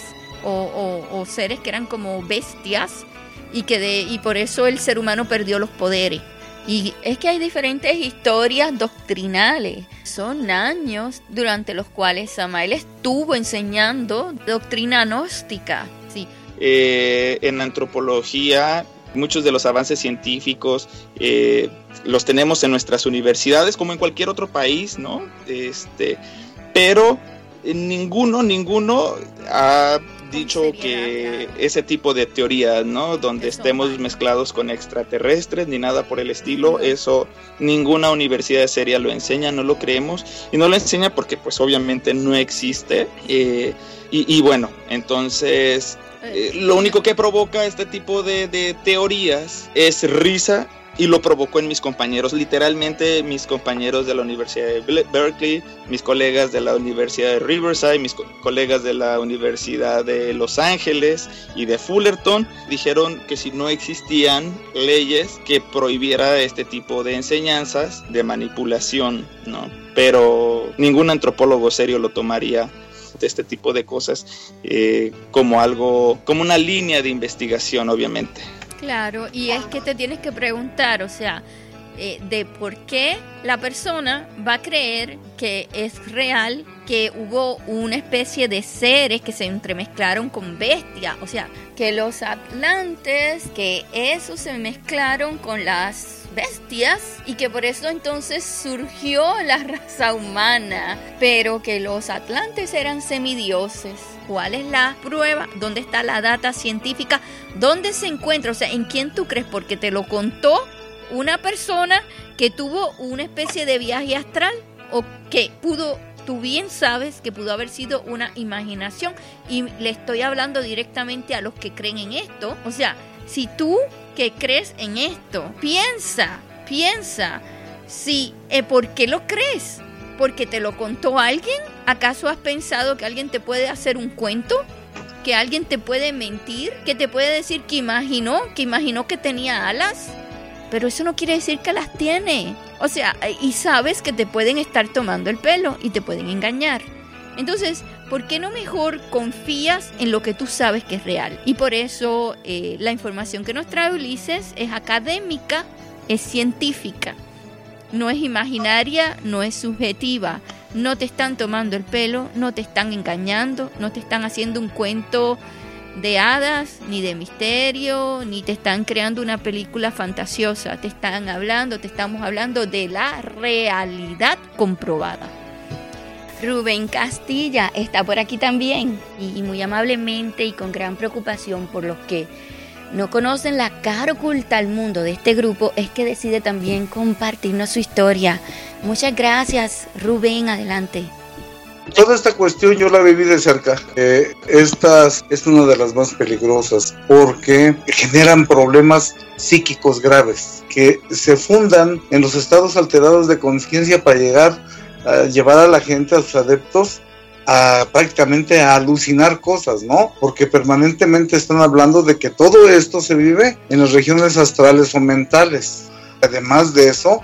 o, o seres que eran como bestias y que de, y por eso el ser humano perdió los poderes. Y es que hay diferentes historias doctrinales. Son años durante los cuales Samael estuvo enseñando doctrina gnóstica. Sí. Eh, en antropología, muchos de los avances científicos eh, los tenemos en nuestras universidades, como en cualquier otro país, ¿no? Este, pero ninguno, ninguno ha dicho que ese tipo de teoría, ¿no? Donde estemos mezclados con extraterrestres ni nada por el estilo, eso ninguna universidad seria lo enseña, no lo creemos y no lo enseña porque pues obviamente no existe eh, y, bueno, entonces eh, lo único que provoca este tipo de, de teorías es risa y lo provocó en mis compañeros, literalmente mis compañeros de la Universidad de Berkeley, mis colegas de la Universidad de Riverside, mis colegas de la Universidad de Los Ángeles y de Fullerton dijeron que si no existían leyes que prohibiera este tipo de enseñanzas de manipulación, ¿no? Pero ningún antropólogo serio lo tomaría de este tipo de cosas eh, como algo, como una línea de investigación, obviamente. Claro, y es que te tienes que preguntar, o sea, eh, de por qué la persona va a creer que es real que hubo una especie de seres que se entremezclaron con bestias, o sea, que los atlantes, que eso se mezclaron con las bestias y que por eso entonces surgió la raza humana, pero que los atlantes eran semidioses. ¿Cuál es la prueba? ¿Dónde está la data científica? ¿Dónde se encuentra? O sea, ¿en quién tú crees? Porque te lo contó una persona que tuvo una especie de viaje astral o que pudo, tú bien sabes que pudo haber sido una imaginación y le estoy hablando directamente a los que creen en esto. O sea, si tú que crees en esto, piensa, piensa, si, eh, ¿por qué lo crees? ¿Porque te lo contó alguien? ¿Acaso has pensado que alguien te puede hacer un cuento? ¿Que alguien te puede mentir? ¿Que te puede decir que imaginó? ¿Que imaginó que tenía alas? Pero eso no quiere decir que las tiene. O sea, y sabes que te pueden estar tomando el pelo y te pueden engañar. Entonces, ¿por qué no mejor confías en lo que tú sabes que es real? Y por eso eh, la información que nos trae Ulises es académica, es científica, no es imaginaria, no es subjetiva. No te están tomando el pelo, no te están engañando, no te están haciendo un cuento de hadas, ni de misterio, ni te están creando una película fantasiosa. Te están hablando, te estamos hablando de la realidad comprobada. Rubén Castilla está por aquí también y muy amablemente y con gran preocupación por los que no conocen la cara oculta al mundo de este grupo es que decide también compartirnos su historia. Muchas gracias, Rubén, adelante. Toda esta cuestión yo la viví de cerca. Eh, esta es una de las más peligrosas porque generan problemas psíquicos graves que se fundan en los estados alterados de conciencia para llegar a llevar a la gente, a sus adeptos, a prácticamente a alucinar cosas, ¿no? Porque permanentemente están hablando de que todo esto se vive en las regiones astrales o mentales. Además de eso,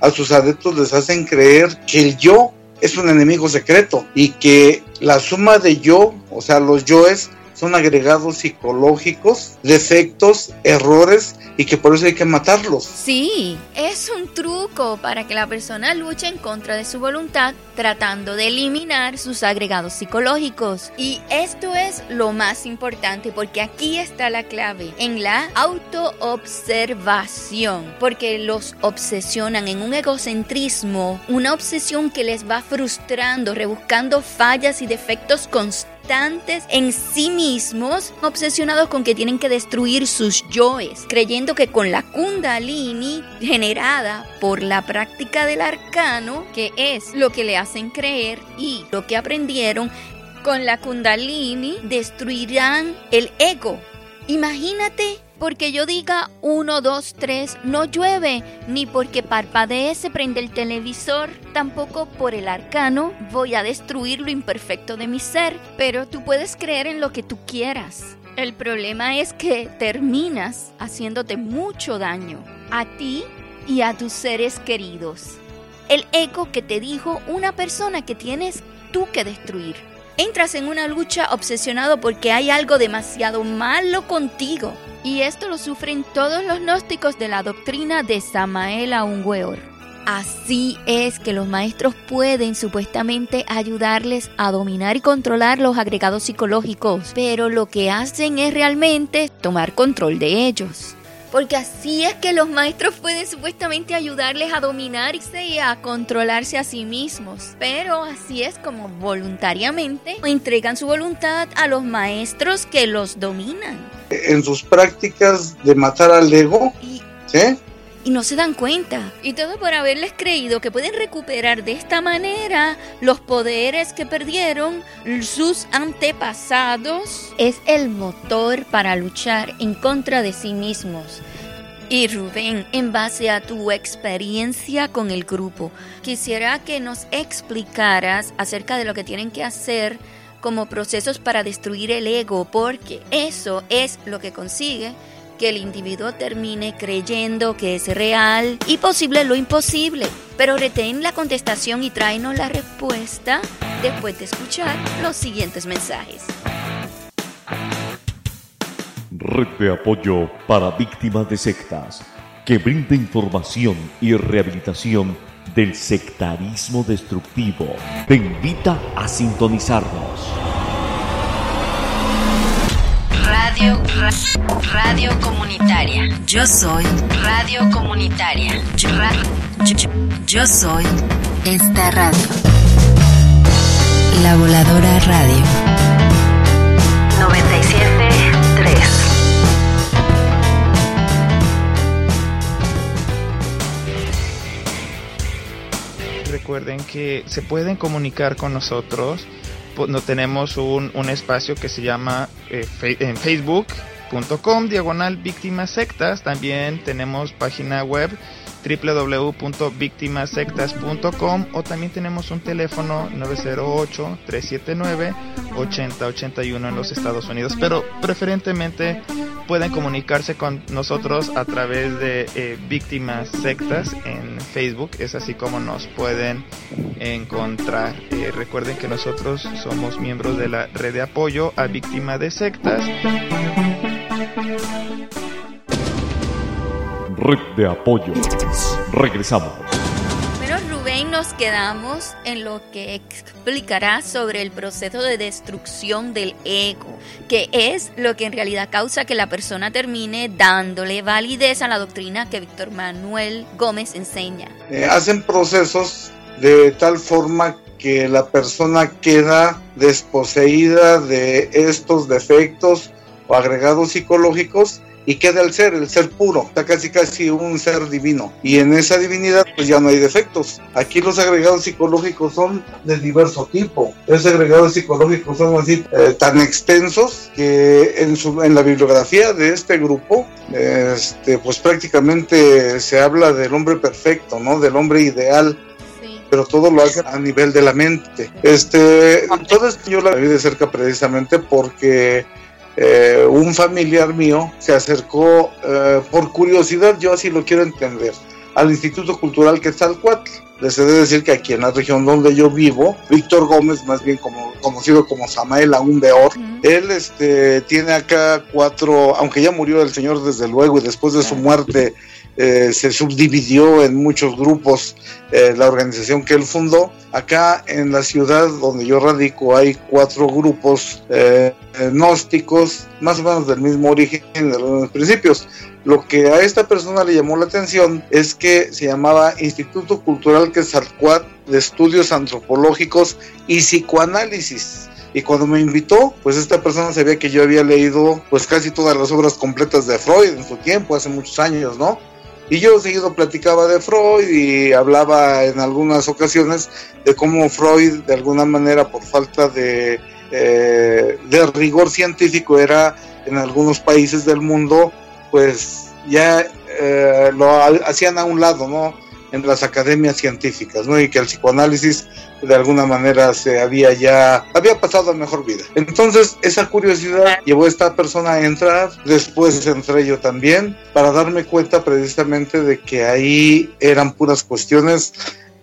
a sus adeptos les hacen creer que el yo es un enemigo secreto y que la suma de yo, o sea, los yoes, son agregados psicológicos, defectos, errores y que por eso hay que matarlos. Sí, es un truco para que la persona luche en contra de su voluntad tratando de eliminar sus agregados psicológicos. Y esto es lo más importante porque aquí está la clave, en la autoobservación, porque los obsesionan en un egocentrismo, una obsesión que les va frustrando, rebuscando fallas y defectos constantes en sí mismos, obsesionados con que tienen que destruir sus yoes, creyendo que con la kundalini generada por la práctica del arcano, que es lo que le hacen creer y lo que aprendieron, con la kundalini destruirán el ego. Imagínate porque yo diga 1, 2, 3, no llueve, ni porque parpadee se prende el televisor, tampoco por el arcano voy a destruir lo imperfecto de mi ser, pero tú puedes creer en lo que tú quieras. El problema es que terminas haciéndote mucho daño a ti y a tus seres queridos. El eco que te dijo una persona que tienes tú que destruir. Entras en una lucha obsesionado porque hay algo demasiado malo contigo y esto lo sufren todos los gnósticos de la doctrina de Samael Aunweor. Así es que los maestros pueden supuestamente ayudarles a dominar y controlar los agregados psicológicos, pero lo que hacen es realmente tomar control de ellos. porque así es que los maestros pueden supuestamente ayudarles a dominarse y a controlarse a sí mismos. Pero así es como voluntariamente entregan su voluntad a los maestros que los dominan. En sus prácticas de matar al ego, ¿sí? y no se dan cuenta. Y todo por haberles creído que pueden recuperar de esta manera los poderes que perdieron sus antepasados. Es el motor para luchar en contra de sí mismos. Y Rubén, en base a tu experiencia con el grupo, quisiera que nos explicaras acerca de lo que tienen que hacer como procesos para destruir el ego, porque eso es lo que consigue que el individuo termine creyendo que es real y posible lo imposible. Pero retén la contestación y tráenos la respuesta después de escuchar los siguientes mensajes. Red de apoyo para víctimas de sectas que brinda información y rehabilitación del sectarismo destructivo. Te invita a sintonizarnos. Radio, radio comunitaria. Yo soy radio comunitaria. Yo, soy esta radio. La Voladora Radio. 97.3. Recuerden que se pueden comunicar con nosotros no tenemos un, un, espacio que se llama eh, en facebook.com diagonal víctimas sectas. También tenemos página web www.victimasectas.com o también tenemos un teléfono 908-379-8081 en los Estados Unidos. Pero preferentemente pueden comunicarse con nosotros a través de eh, Víctimas Sectas en Facebook. Es así como nos pueden encontrar. Eh, recuerden que nosotros somos miembros de la red de apoyo a víctimas de sectas. Red de apoyo. Regresamos. Pero Rubén nos quedamos en lo que explicará sobre el proceso de destrucción del ego, que es lo que en realidad causa que la persona termine dándole validez a la doctrina que Víctor Manuel Gómez enseña. Eh, hacen procesos de tal forma que la persona queda desposeída de estos defectos o agregados psicológicos y queda el ser, el ser puro, está casi casi un ser divino. Y en esa divinidad pues ya no hay defectos. Aquí los agregados psicológicos son de diverso tipo. Esos agregados psicológicos son así eh, tan extensos que en, su, en la bibliografía de este grupo este, pues prácticamente se habla del hombre perfecto, ¿no? Del hombre ideal pero todo lo hace a nivel de la mente. Este, entonces yo la vi de cerca precisamente porque eh, un familiar mío se acercó eh, por curiosidad, yo así lo quiero entender, al Instituto Cultural Quetzalcoatl. Les he de decir que aquí en la región donde yo vivo, Víctor Gómez, más bien como, conocido como Samael Aún Beor, él este, tiene acá cuatro, aunque ya murió el señor desde luego y después de su muerte eh, se subdividió en muchos grupos la organización que él fundó. Acá en la ciudad donde yo radico hay cuatro grupos gnósticos, más o menos del mismo origen de los principios. Lo que a esta persona le llamó la atención es que se llamaba Instituto Cultural de Estudios Antropológicos y Psicoanálisis. Y cuando me invitó, pues esta persona sabía que yo había leído pues casi todas las obras completas de Freud en su tiempo, hace muchos años, ¿no? Y yo seguido platicaba de Freud y hablaba en algunas ocasiones de cómo Freud, de alguna manera, por falta de eh, rigor científico era en algunos países del mundo, pues ya eh, lo hacían a un lado, ¿no? En las academias científicas, ¿no? Y que el psicoanálisis de alguna manera se había ya, había pasado a mejor vida. Entonces, esa curiosidad llevó a esta persona a entrar, después entré yo también, para darme cuenta precisamente de que ahí eran puras cuestiones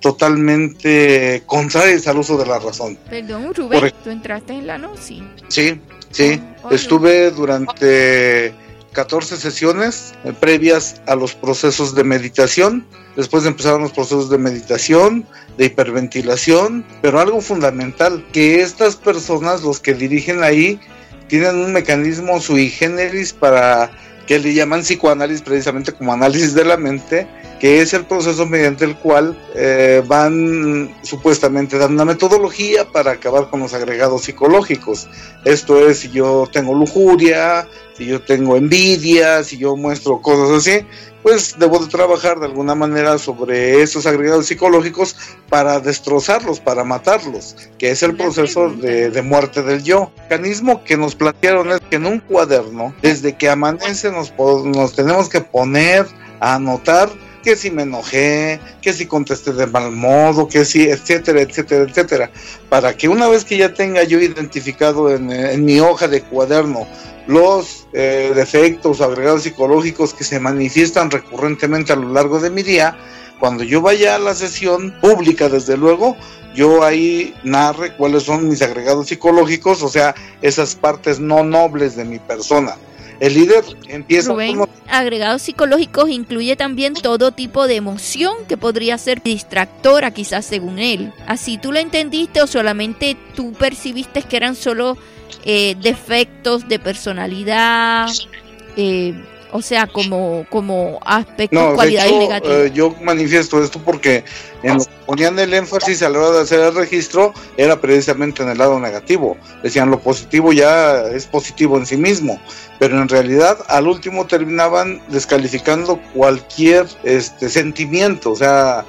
totalmente contrarias al uso de la razón. Perdón, Rubén, ¿tú entraste en la NOCI? Sí, sí, estuve durante 14 sesiones eh, previas a los procesos de meditación. Después empezaron los procesos de meditación, de hiperventilación, pero algo fundamental, que estas personas, los que dirigen ahí, tienen un mecanismo sui generis para que le llaman psicoanálisis precisamente como análisis de la mente, que es el proceso mediante el cual eh, van supuestamente dando una metodología para acabar con los agregados psicológicos. Esto es, si yo tengo lujuria, si yo tengo envidia, si yo muestro cosas así, pues debo de trabajar de alguna manera sobre esos agregados psicológicos para destrozarlos, para matarlos, que es el proceso de, muerte del yo. El mecanismo que nos plantearon es que en un cuaderno, desde que amanece, nos, nos tenemos que poner a anotar que si me enojé, que si contesté de mal modo, que si, etcétera, etcétera, etcétera, para que una vez que ya tenga yo identificado en, mi hoja de cuaderno los eh, defectos agregados psicológicos que se manifiestan recurrentemente a lo largo de mi día, cuando yo vaya a la sesión pública, desde luego, yo ahí narre cuáles son mis agregados psicológicos, o sea, esas partes no nobles de mi persona. El líder empieza Rubén, agregados psicológicos incluye también todo tipo de emoción que podría ser distractora quizás según él. Así tú lo entendiste o solamente tú percibiste que eran solo eh, defectos de personalidad, eh, o sea, como, como aspectos, cualidades negativas. Eh, yo manifiesto esto porque en lo que ponían el énfasis a la hora de hacer el registro era precisamente en el lado negativo. Decían lo positivo ya es positivo en sí mismo, pero en realidad al último terminaban descalificando cualquier este sentimiento, o sea,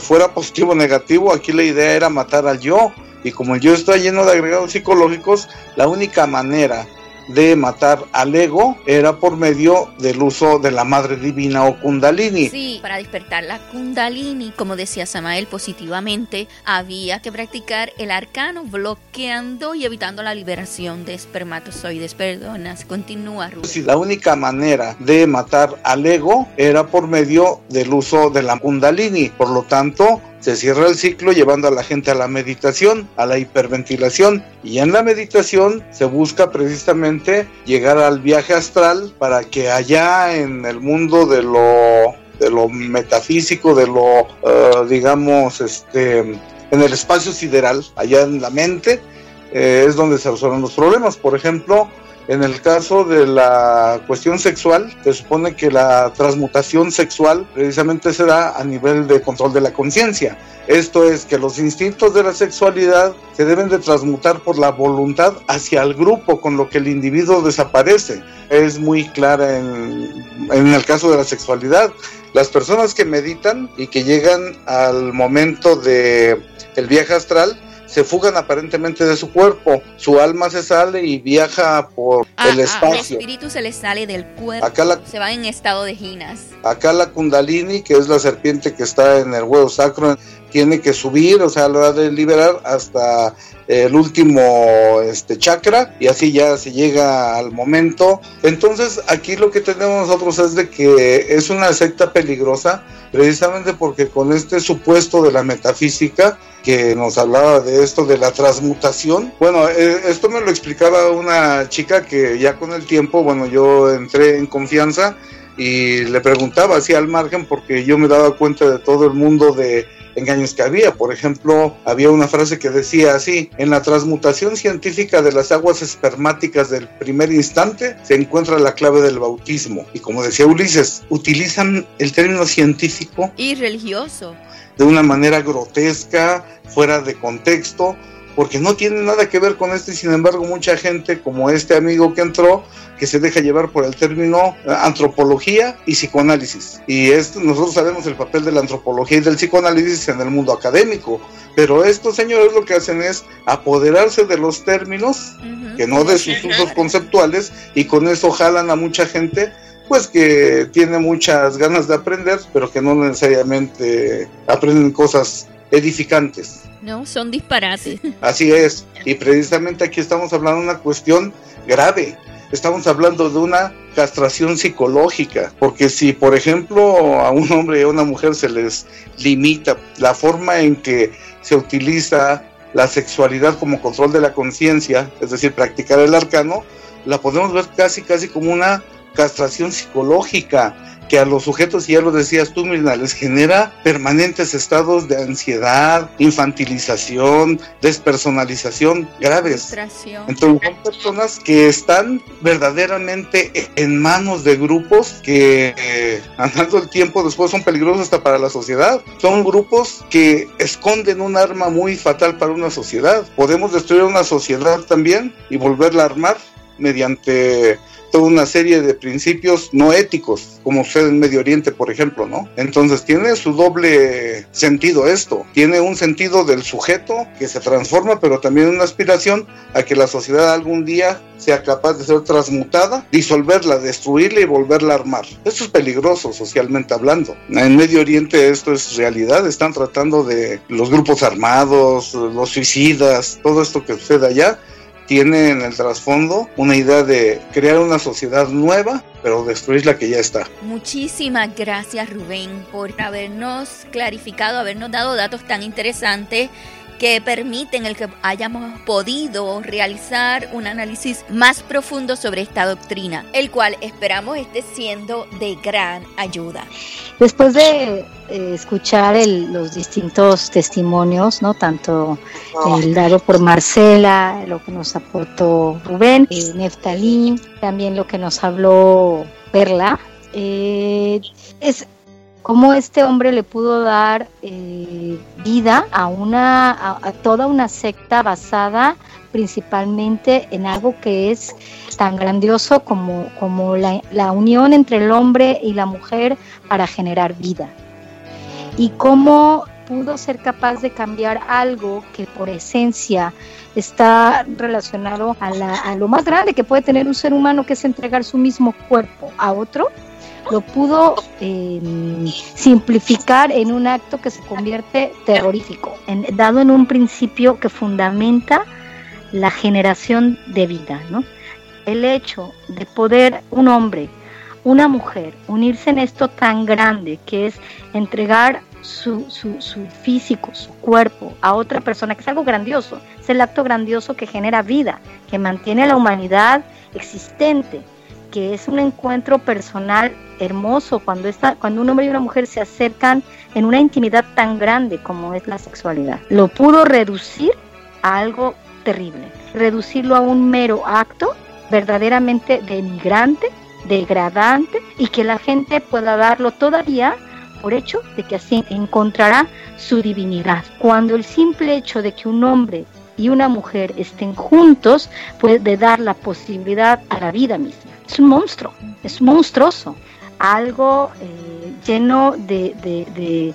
fuera positivo o negativo, aquí la idea era matar al yo y como yo estoy lleno de agregados psicológicos, la única manera de matar al ego era por medio del uso de la madre divina o kundalini. Sí, para despertar la kundalini, como decía Samael positivamente, había que practicar el arcano bloqueando y evitando la liberación de espermatozoides. Perdonas, continúa Sí, la única manera de matar al ego era por medio del uso de la kundalini. Por lo tanto, se cierra el ciclo llevando a la gente a la meditación, a la hiperventilación y en la meditación se busca precisamente llegar al viaje astral para que allá en el mundo de lo de lo metafísico, de lo eh, digamos este en el espacio sideral, allá en la mente, eh, es donde se resuelven los problemas. Por ejemplo, en el caso de la cuestión sexual, se supone que la transmutación sexual precisamente se da a nivel de control de la conciencia. Esto es que los instintos de la sexualidad se deben de transmutar por la voluntad hacia el grupo, con lo que el individuo desaparece. Es muy clara en, en el caso de la sexualidad. Las personas que meditan y que llegan al momento de el viaje astral, se fugan aparentemente de su cuerpo, su alma se sale y viaja por ah, el ah, espacio. el espíritu se le sale del cuerpo, acá se va en estado de ginas. Acá la kundalini, que es la serpiente que está en el huevo sacro, tiene que subir, o sea, lo ha de liberar hasta el último este chakra y así ya se llega al momento. Entonces, aquí lo que tenemos nosotros es de que es una secta peligrosa precisamente porque con este supuesto de la metafísica que nos hablaba de esto de la transmutación. Bueno, eh, esto me lo explicaba una chica que ya con el tiempo, bueno, yo entré en confianza y le preguntaba así al margen porque yo me daba cuenta de todo el mundo de engaños que había. Por ejemplo, había una frase que decía así, en la transmutación científica de las aguas espermáticas del primer instante se encuentra la clave del bautismo. Y como decía Ulises, utilizan el término científico y religioso de una manera grotesca, fuera de contexto, porque no tiene nada que ver con esto y sin embargo mucha gente como este amigo que entró que se deja llevar por el término eh, antropología y psicoanálisis. Y esto nosotros sabemos el papel de la antropología y del psicoanálisis en el mundo académico pero estos señores lo que hacen es apoderarse de los términos que no de sus usos conceptuales y con eso jalan a mucha gente pues que tiene muchas ganas de aprender pero que no necesariamente aprenden cosas edificantes. No, son disparates. Así es. Y precisamente aquí estamos hablando de una cuestión grave. Estamos hablando de una castración psicológica, porque si por ejemplo a un hombre y a una mujer se les limita la forma en que se utiliza la sexualidad como control de la conciencia, es decir, practicar el arcano, la podemos ver casi casi como una castración psicológica, que a los sujetos, y ya lo decías tú, Mirna, les genera permanentes estados de ansiedad, infantilización, despersonalización graves. Entonces son personas que están verdaderamente en manos de grupos que eh, andando el tiempo después son peligrosos hasta para la sociedad. Son grupos que esconden un arma muy fatal para una sociedad. Podemos destruir una sociedad también y volverla a armar mediante toda una serie de principios no éticos, como sucede en Medio Oriente, por ejemplo, ¿no? Entonces tiene su doble sentido esto. Tiene un sentido del sujeto que se transforma, pero también una aspiración a que la sociedad algún día sea capaz de ser transmutada, disolverla, destruirla y volverla a armar. Esto es peligroso socialmente hablando. En Medio Oriente esto es realidad. Están tratando de los grupos armados, los suicidas, todo esto que sucede allá tiene en el trasfondo una idea de crear una sociedad nueva, pero destruir la que ya está. Muchísimas gracias Rubén por habernos clarificado, habernos dado datos tan interesantes que permiten el que hayamos podido realizar un análisis más profundo sobre esta doctrina, el cual esperamos esté siendo de gran ayuda. Después de eh, escuchar los distintos testimonios, no tanto el dado por Marcela, lo que nos aportó Rubén, eh, Neftalí, también lo que nos habló Perla, eh, es cómo este hombre le pudo dar eh, vida a una a, toda una secta basada principalmente en algo que es tan grandioso como, como la, la, unión entre el hombre y la mujer para generar vida. Y cómo pudo ser capaz de cambiar algo que por esencia está relacionado a, la, a lo más grande que puede tener un ser humano, que es entregar su mismo cuerpo a otro lo pudo em, simplificar en un acto que se convierte terrorífico, dado en un principio que fundamenta la generación de vida, ¿no? El hecho de poder un hombre, una mujer, unirse en esto tan grande que es entregar su, su, su, físico, su cuerpo a otra persona, que es algo grandioso, es el acto grandioso que genera vida, que mantiene la humanidad existente, que es un encuentro personal hermoso cuando, está, cuando un hombre y una mujer se acercan en una intimidad tan grande como es la sexualidad. Lo pudo reducir a algo terrible, reducirlo a un mero acto verdaderamente denigrante, degradante y que la gente pueda darlo todavía por hecho de que así encontrará su divinidad. Cuando el simple hecho de que un hombre y una mujer estén juntos puede dar la posibilidad a la vida misma es un monstruo, es monstruoso, algo eh, lleno de, de,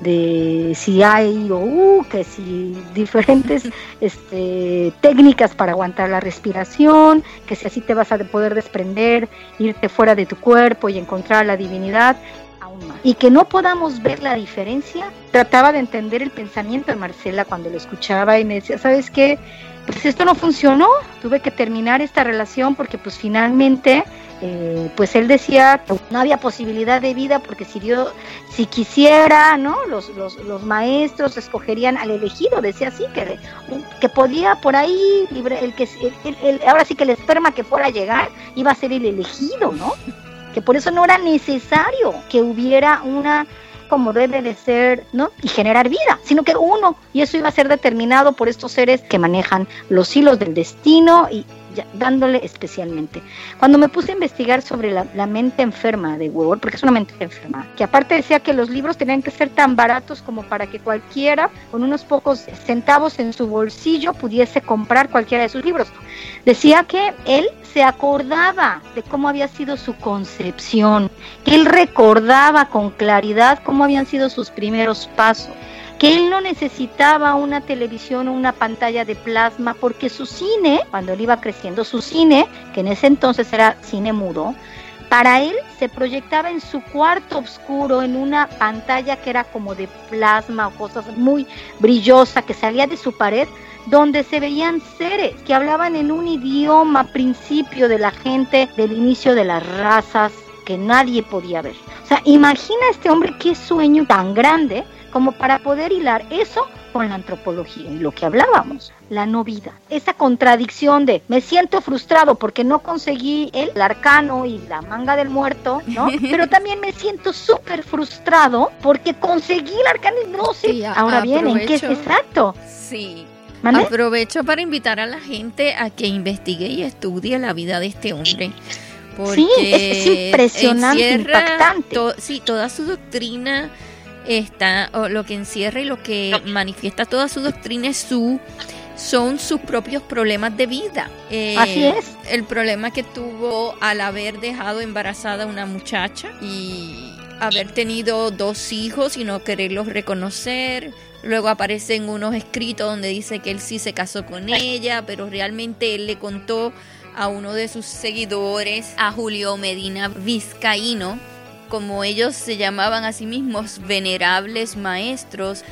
de, si hay o uh, que si diferentes este, técnicas para aguantar la respiración, que si así te vas a poder desprender, irte fuera de tu cuerpo y encontrar la divinidad, aún más. Y que no podamos ver la diferencia, trataba de entender el pensamiento de Marcela cuando lo escuchaba y me decía, ¿sabes qué? Pues esto no funcionó, tuve que terminar esta relación porque pues finalmente, eh, pues él decía que no había posibilidad de vida porque si Dios, si quisiera, ¿no? Los, los, los maestros escogerían al elegido, decía así, que, que podía por ahí, el que, el, ahora sí que el esperma que fuera a llegar iba a ser el elegido, ¿no? Que por eso no era necesario que hubiera una como debe de ser, ¿no? Y generar vida, sino que uno, y eso iba a ser determinado por estos seres que manejan los hilos del destino y dándole especialmente. Cuando me puse a investigar sobre la, mente enferma de Weber, porque es una mente enferma, que aparte decía que los libros tenían que ser tan baratos como para que cualquiera con unos pocos centavos en su bolsillo pudiese comprar cualquiera de sus libros. Decía que él se acordaba de cómo había sido su concepción, que él recordaba con claridad cómo habían sido sus primeros pasos que él no necesitaba una televisión o una pantalla de plasma porque su cine, cuando él iba creciendo, su cine, que en ese entonces era cine mudo, para él se proyectaba en su cuarto oscuro en una pantalla que era como de plasma o cosas muy brillosa que salía de su pared, donde se veían seres que hablaban en un idioma principio de la gente del inicio de las razas que nadie podía ver. O sea, imagina este hombre qué sueño tan grande como para poder hilar eso con la antropología y lo que hablábamos, la no vida. Esa contradicción de me siento frustrado porque no conseguí el arcano y la manga del muerto, ¿no? Pero también me siento súper frustrado porque conseguí el arcano y no sé. Ahora bien, ¿en qué es exacto? Sí. Aprovecho para invitar a la gente a que investigue y estudie la vida de este hombre. sí, es, impresionante, impactante. sí, toda su doctrina está, o lo que encierra y lo que manifiesta toda su doctrina es su son sus propios problemas de vida. Eh, Así es. El problema que tuvo al haber dejado embarazada a una muchacha y haber tenido dos hijos y no quererlos reconocer. Luego aparecen unos escritos donde dice que él sí se casó con ella, pero realmente él le contó a uno de sus seguidores, a Julio Medina Vizcaíno, como ellos se llamaban a sí mismos, venerables maestros,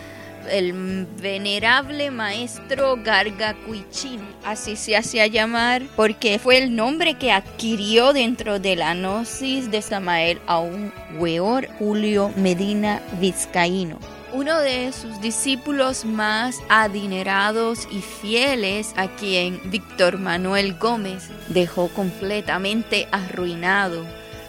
el venerable maestro Garga Cuichín, así se hacía llamar porque fue el nombre que adquirió dentro de la gnosis de Samael a un weor Julio Medina Vizcaíno. Uno de sus discípulos más adinerados y fieles, a quien Víctor Manuel Gómez dejó completamente arruinado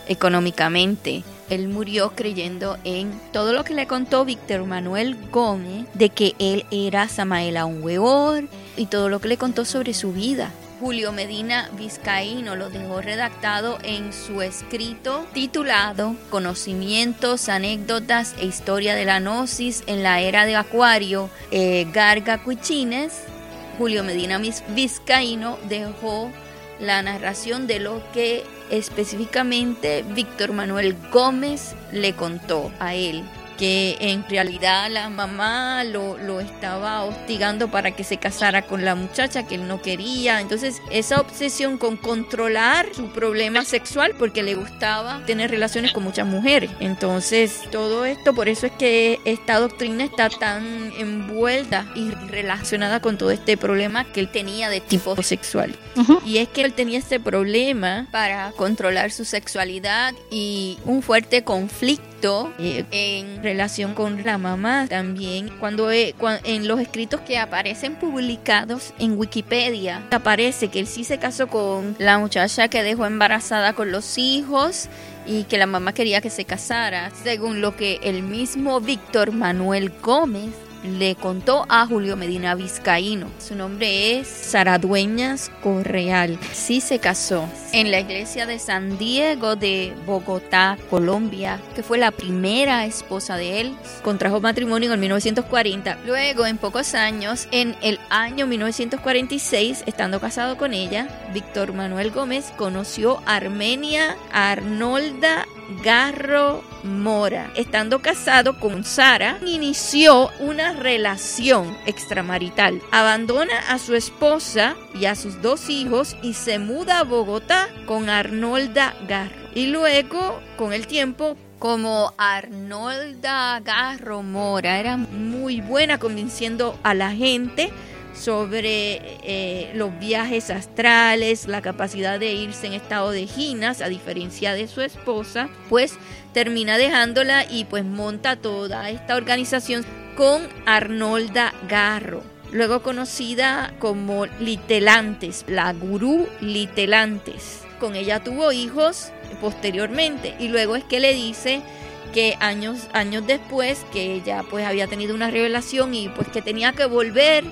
económicamente él murió creyendo en todo lo que le contó Víctor Manuel Gómez de que él era Samael Weor y todo lo que le contó sobre su vida. Julio Medina Vizcaíno lo dejó redactado en su escrito titulado Conocimientos, anécdotas e historia de la gnosis en la era de Acuario, eh, Garga Cuichines. Julio Medina Vizcaíno dejó la narración de lo que específicamente Víctor Manuel Gómez le contó a él que en realidad la mamá lo, lo, estaba hostigando para que se casara con la muchacha que él no quería. Entonces, esa obsesión con controlar su problema sexual porque le gustaba tener relaciones con muchas mujeres. Entonces, todo esto, por eso es que esta doctrina está tan envuelta y relacionada con todo este problema que él tenía de tipo sexual. Y es que él tenía este problema para controlar su sexualidad y un fuerte conflicto eh, en relación con la mamá también. Cuando, eh, en los escritos que aparecen publicados en Wikipedia, aparece que él sí se casó con la muchacha que dejó embarazada con los hijos y que la mamá quería que se casara, según lo que el mismo Víctor Manuel Gómez le contó a Julio Medina Vizcaíno. Su nombre es Sara Dueñas Correal. Sí se casó en la iglesia de San Diego de Bogotá, Colombia, que fue la primera esposa de él. Contrajo matrimonio en 1940. Luego, en pocos años, en el año 1946, estando casado con ella, Víctor Manuel Gómez conoció a Armenia Arnolda Garro Mora, estando casado con Sara, inició una relación extramarital. Abandona a su esposa y a sus dos hijos y se muda a Bogotá con Arnolda Garro. Y luego, con el tiempo, como Arnolda Garro Mora era muy buena convenciendo a la gente sobre eh, los viajes astrales, la capacidad de irse en estado de ginas, a diferencia de su esposa, pues termina dejándola y pues monta toda esta organización con Arnolda Garro, luego conocida como Litelantes, la gurú Litelantes. Con ella tuvo hijos posteriormente y luego es que le dice que años años después que ella pues había tenido una revelación y pues que tenía que volver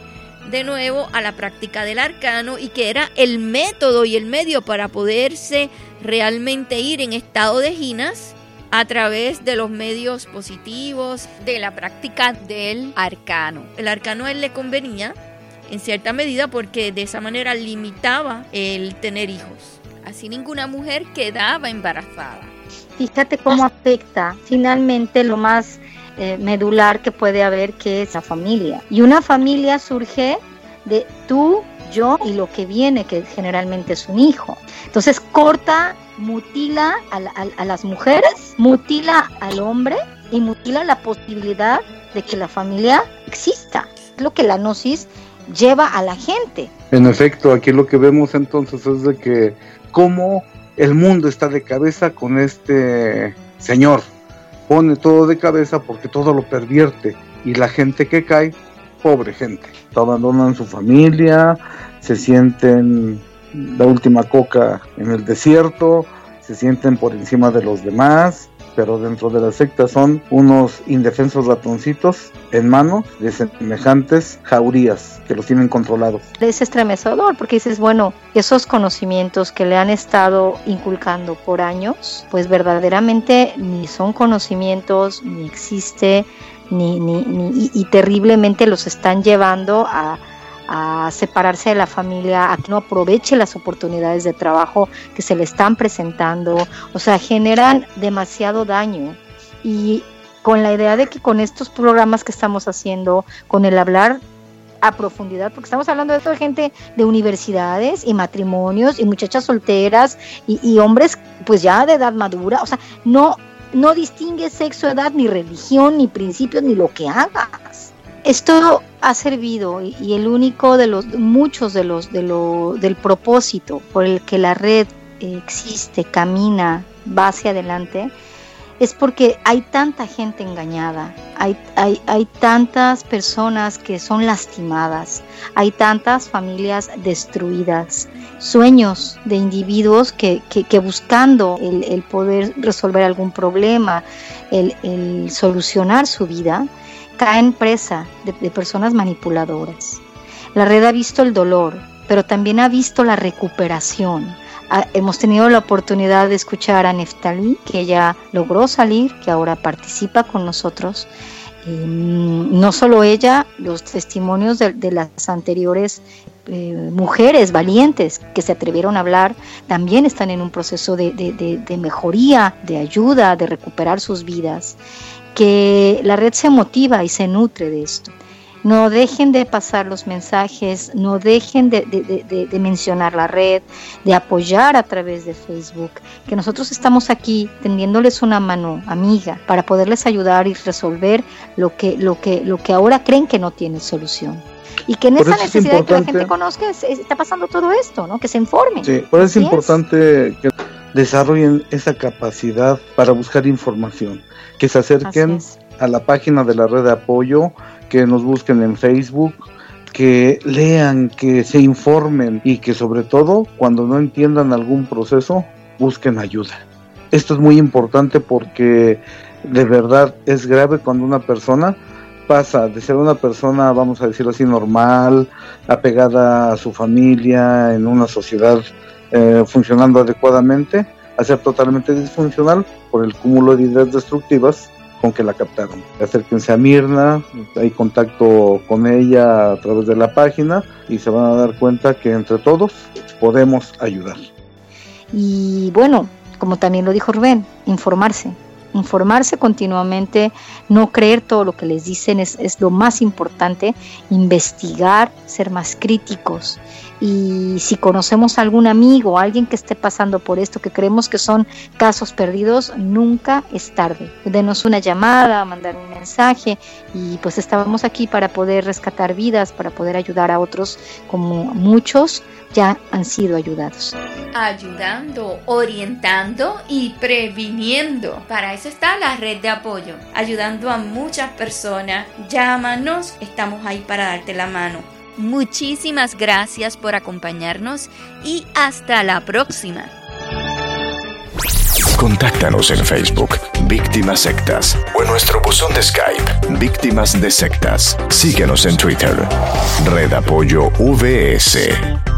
de nuevo a la práctica del arcano y que era el método y el medio para poderse realmente ir en estado de ginas a través de los medios positivos de la práctica del arcano. El arcano a él le convenía en cierta medida porque de esa manera limitaba el tener hijos. Así ninguna mujer quedaba embarazada. Fíjate cómo afecta finalmente lo más eh, medular que puede haber, que es la familia. Y una familia surge de tú, yo y lo que viene, que generalmente es un hijo. Entonces corta, mutila a, las mujeres, mutila al hombre y mutila la posibilidad de que la familia exista. Es lo que la gnosis lleva a la gente. En efecto, aquí lo que vemos entonces es de que cómo el mundo está de cabeza con este señor pone todo de cabeza porque todo lo pervierte y la gente que cae pobre gente. Abandonan su familia, se sienten la última coca en el desierto, se sienten por encima de los demás, pero dentro de la secta son unos indefensos ratoncitos en manos de semejantes jaurías que los tienen controlados. Es estremecedor porque dices, bueno, esos conocimientos que le han estado inculcando por años, pues verdaderamente ni son conocimientos, ni existe, ni, ni, ni y terriblemente los están llevando a a separarse de la familia, a que no aproveche las oportunidades de trabajo que se le están presentando, o sea, generan demasiado daño. Y con la idea de que con estos programas que estamos haciendo, con el hablar a profundidad, porque estamos hablando de toda gente de universidades y matrimonios y muchachas solteras y, y hombres pues ya de edad madura, o sea, no, no distingue sexo, edad, ni religión, ni principios, ni lo que hagas. Esto ha servido y el único de los muchos de los de lo, del propósito por el que la red existe, camina, va hacia adelante, es porque hay tanta gente engañada, hay, hay, hay tantas personas que son lastimadas, hay tantas familias destruidas, sueños de individuos que, que, buscando el, el, poder resolver algún problema, el, el solucionar su vida, caen presa de, personas manipuladoras. La red ha visto el dolor, pero también ha visto la recuperación. Hemos tenido la oportunidad de escuchar a Neftali, que ella logró salir, que ahora participa con nosotros. no solo ella, los testimonios de, las anteriores eh, mujeres valientes que se atrevieron a hablar también están en un proceso de mejoría, de ayuda, de recuperar sus vidas que la red se motiva y se nutre de esto. No dejen de pasar los mensajes, no dejen de, mencionar la red, de apoyar a través de Facebook, que nosotros estamos aquí tendiéndoles una mano amiga para poderles ayudar y resolver lo que, lo que, lo que ahora creen que no tiene solución. Y que en esa necesidad de que la gente conozca está pasando todo esto, ¿no? que se informe. Sí, por eso es importante que desarrollen esa capacidad para buscar información que se acerquen a la página de la red de apoyo, que nos busquen en Facebook, que lean, que se informen y que sobre todo cuando no entiendan algún proceso busquen ayuda. Esto es muy importante porque de verdad es grave cuando una persona pasa de ser una persona, vamos a decirlo así, normal, apegada a su familia, en una sociedad eh, funcionando adecuadamente, a ser totalmente disfuncional por el cúmulo de ideas destructivas con que la captaron. Acérquense a Mirna, hay contacto con ella a través de la página y se van a dar cuenta que entre todos podemos ayudar. Y bueno, como también lo dijo Rubén, informarse, informarse continuamente, no creer todo lo que les dicen es, es, lo más importante, investigar, ser más críticos y si conocemos a algún amigo alguien que esté pasando por esto, que creemos que son casos perdidos, nunca es tarde. Denos una llamada, mandar un mensaje y pues estábamos aquí para poder rescatar vidas, para poder ayudar a otros como muchos ya han sido ayudados. Ayudando, orientando y previniendo. Para está la red de apoyo, ayudando a muchas personas. Llámanos, estamos ahí para darte la mano. Muchísimas gracias por acompañarnos y hasta la próxima. Contáctanos en Facebook, Víctimas Sectas, o en nuestro buzón de Skype, Víctimas de Sectas. Síguenos en Twitter, Red Apoyo VS.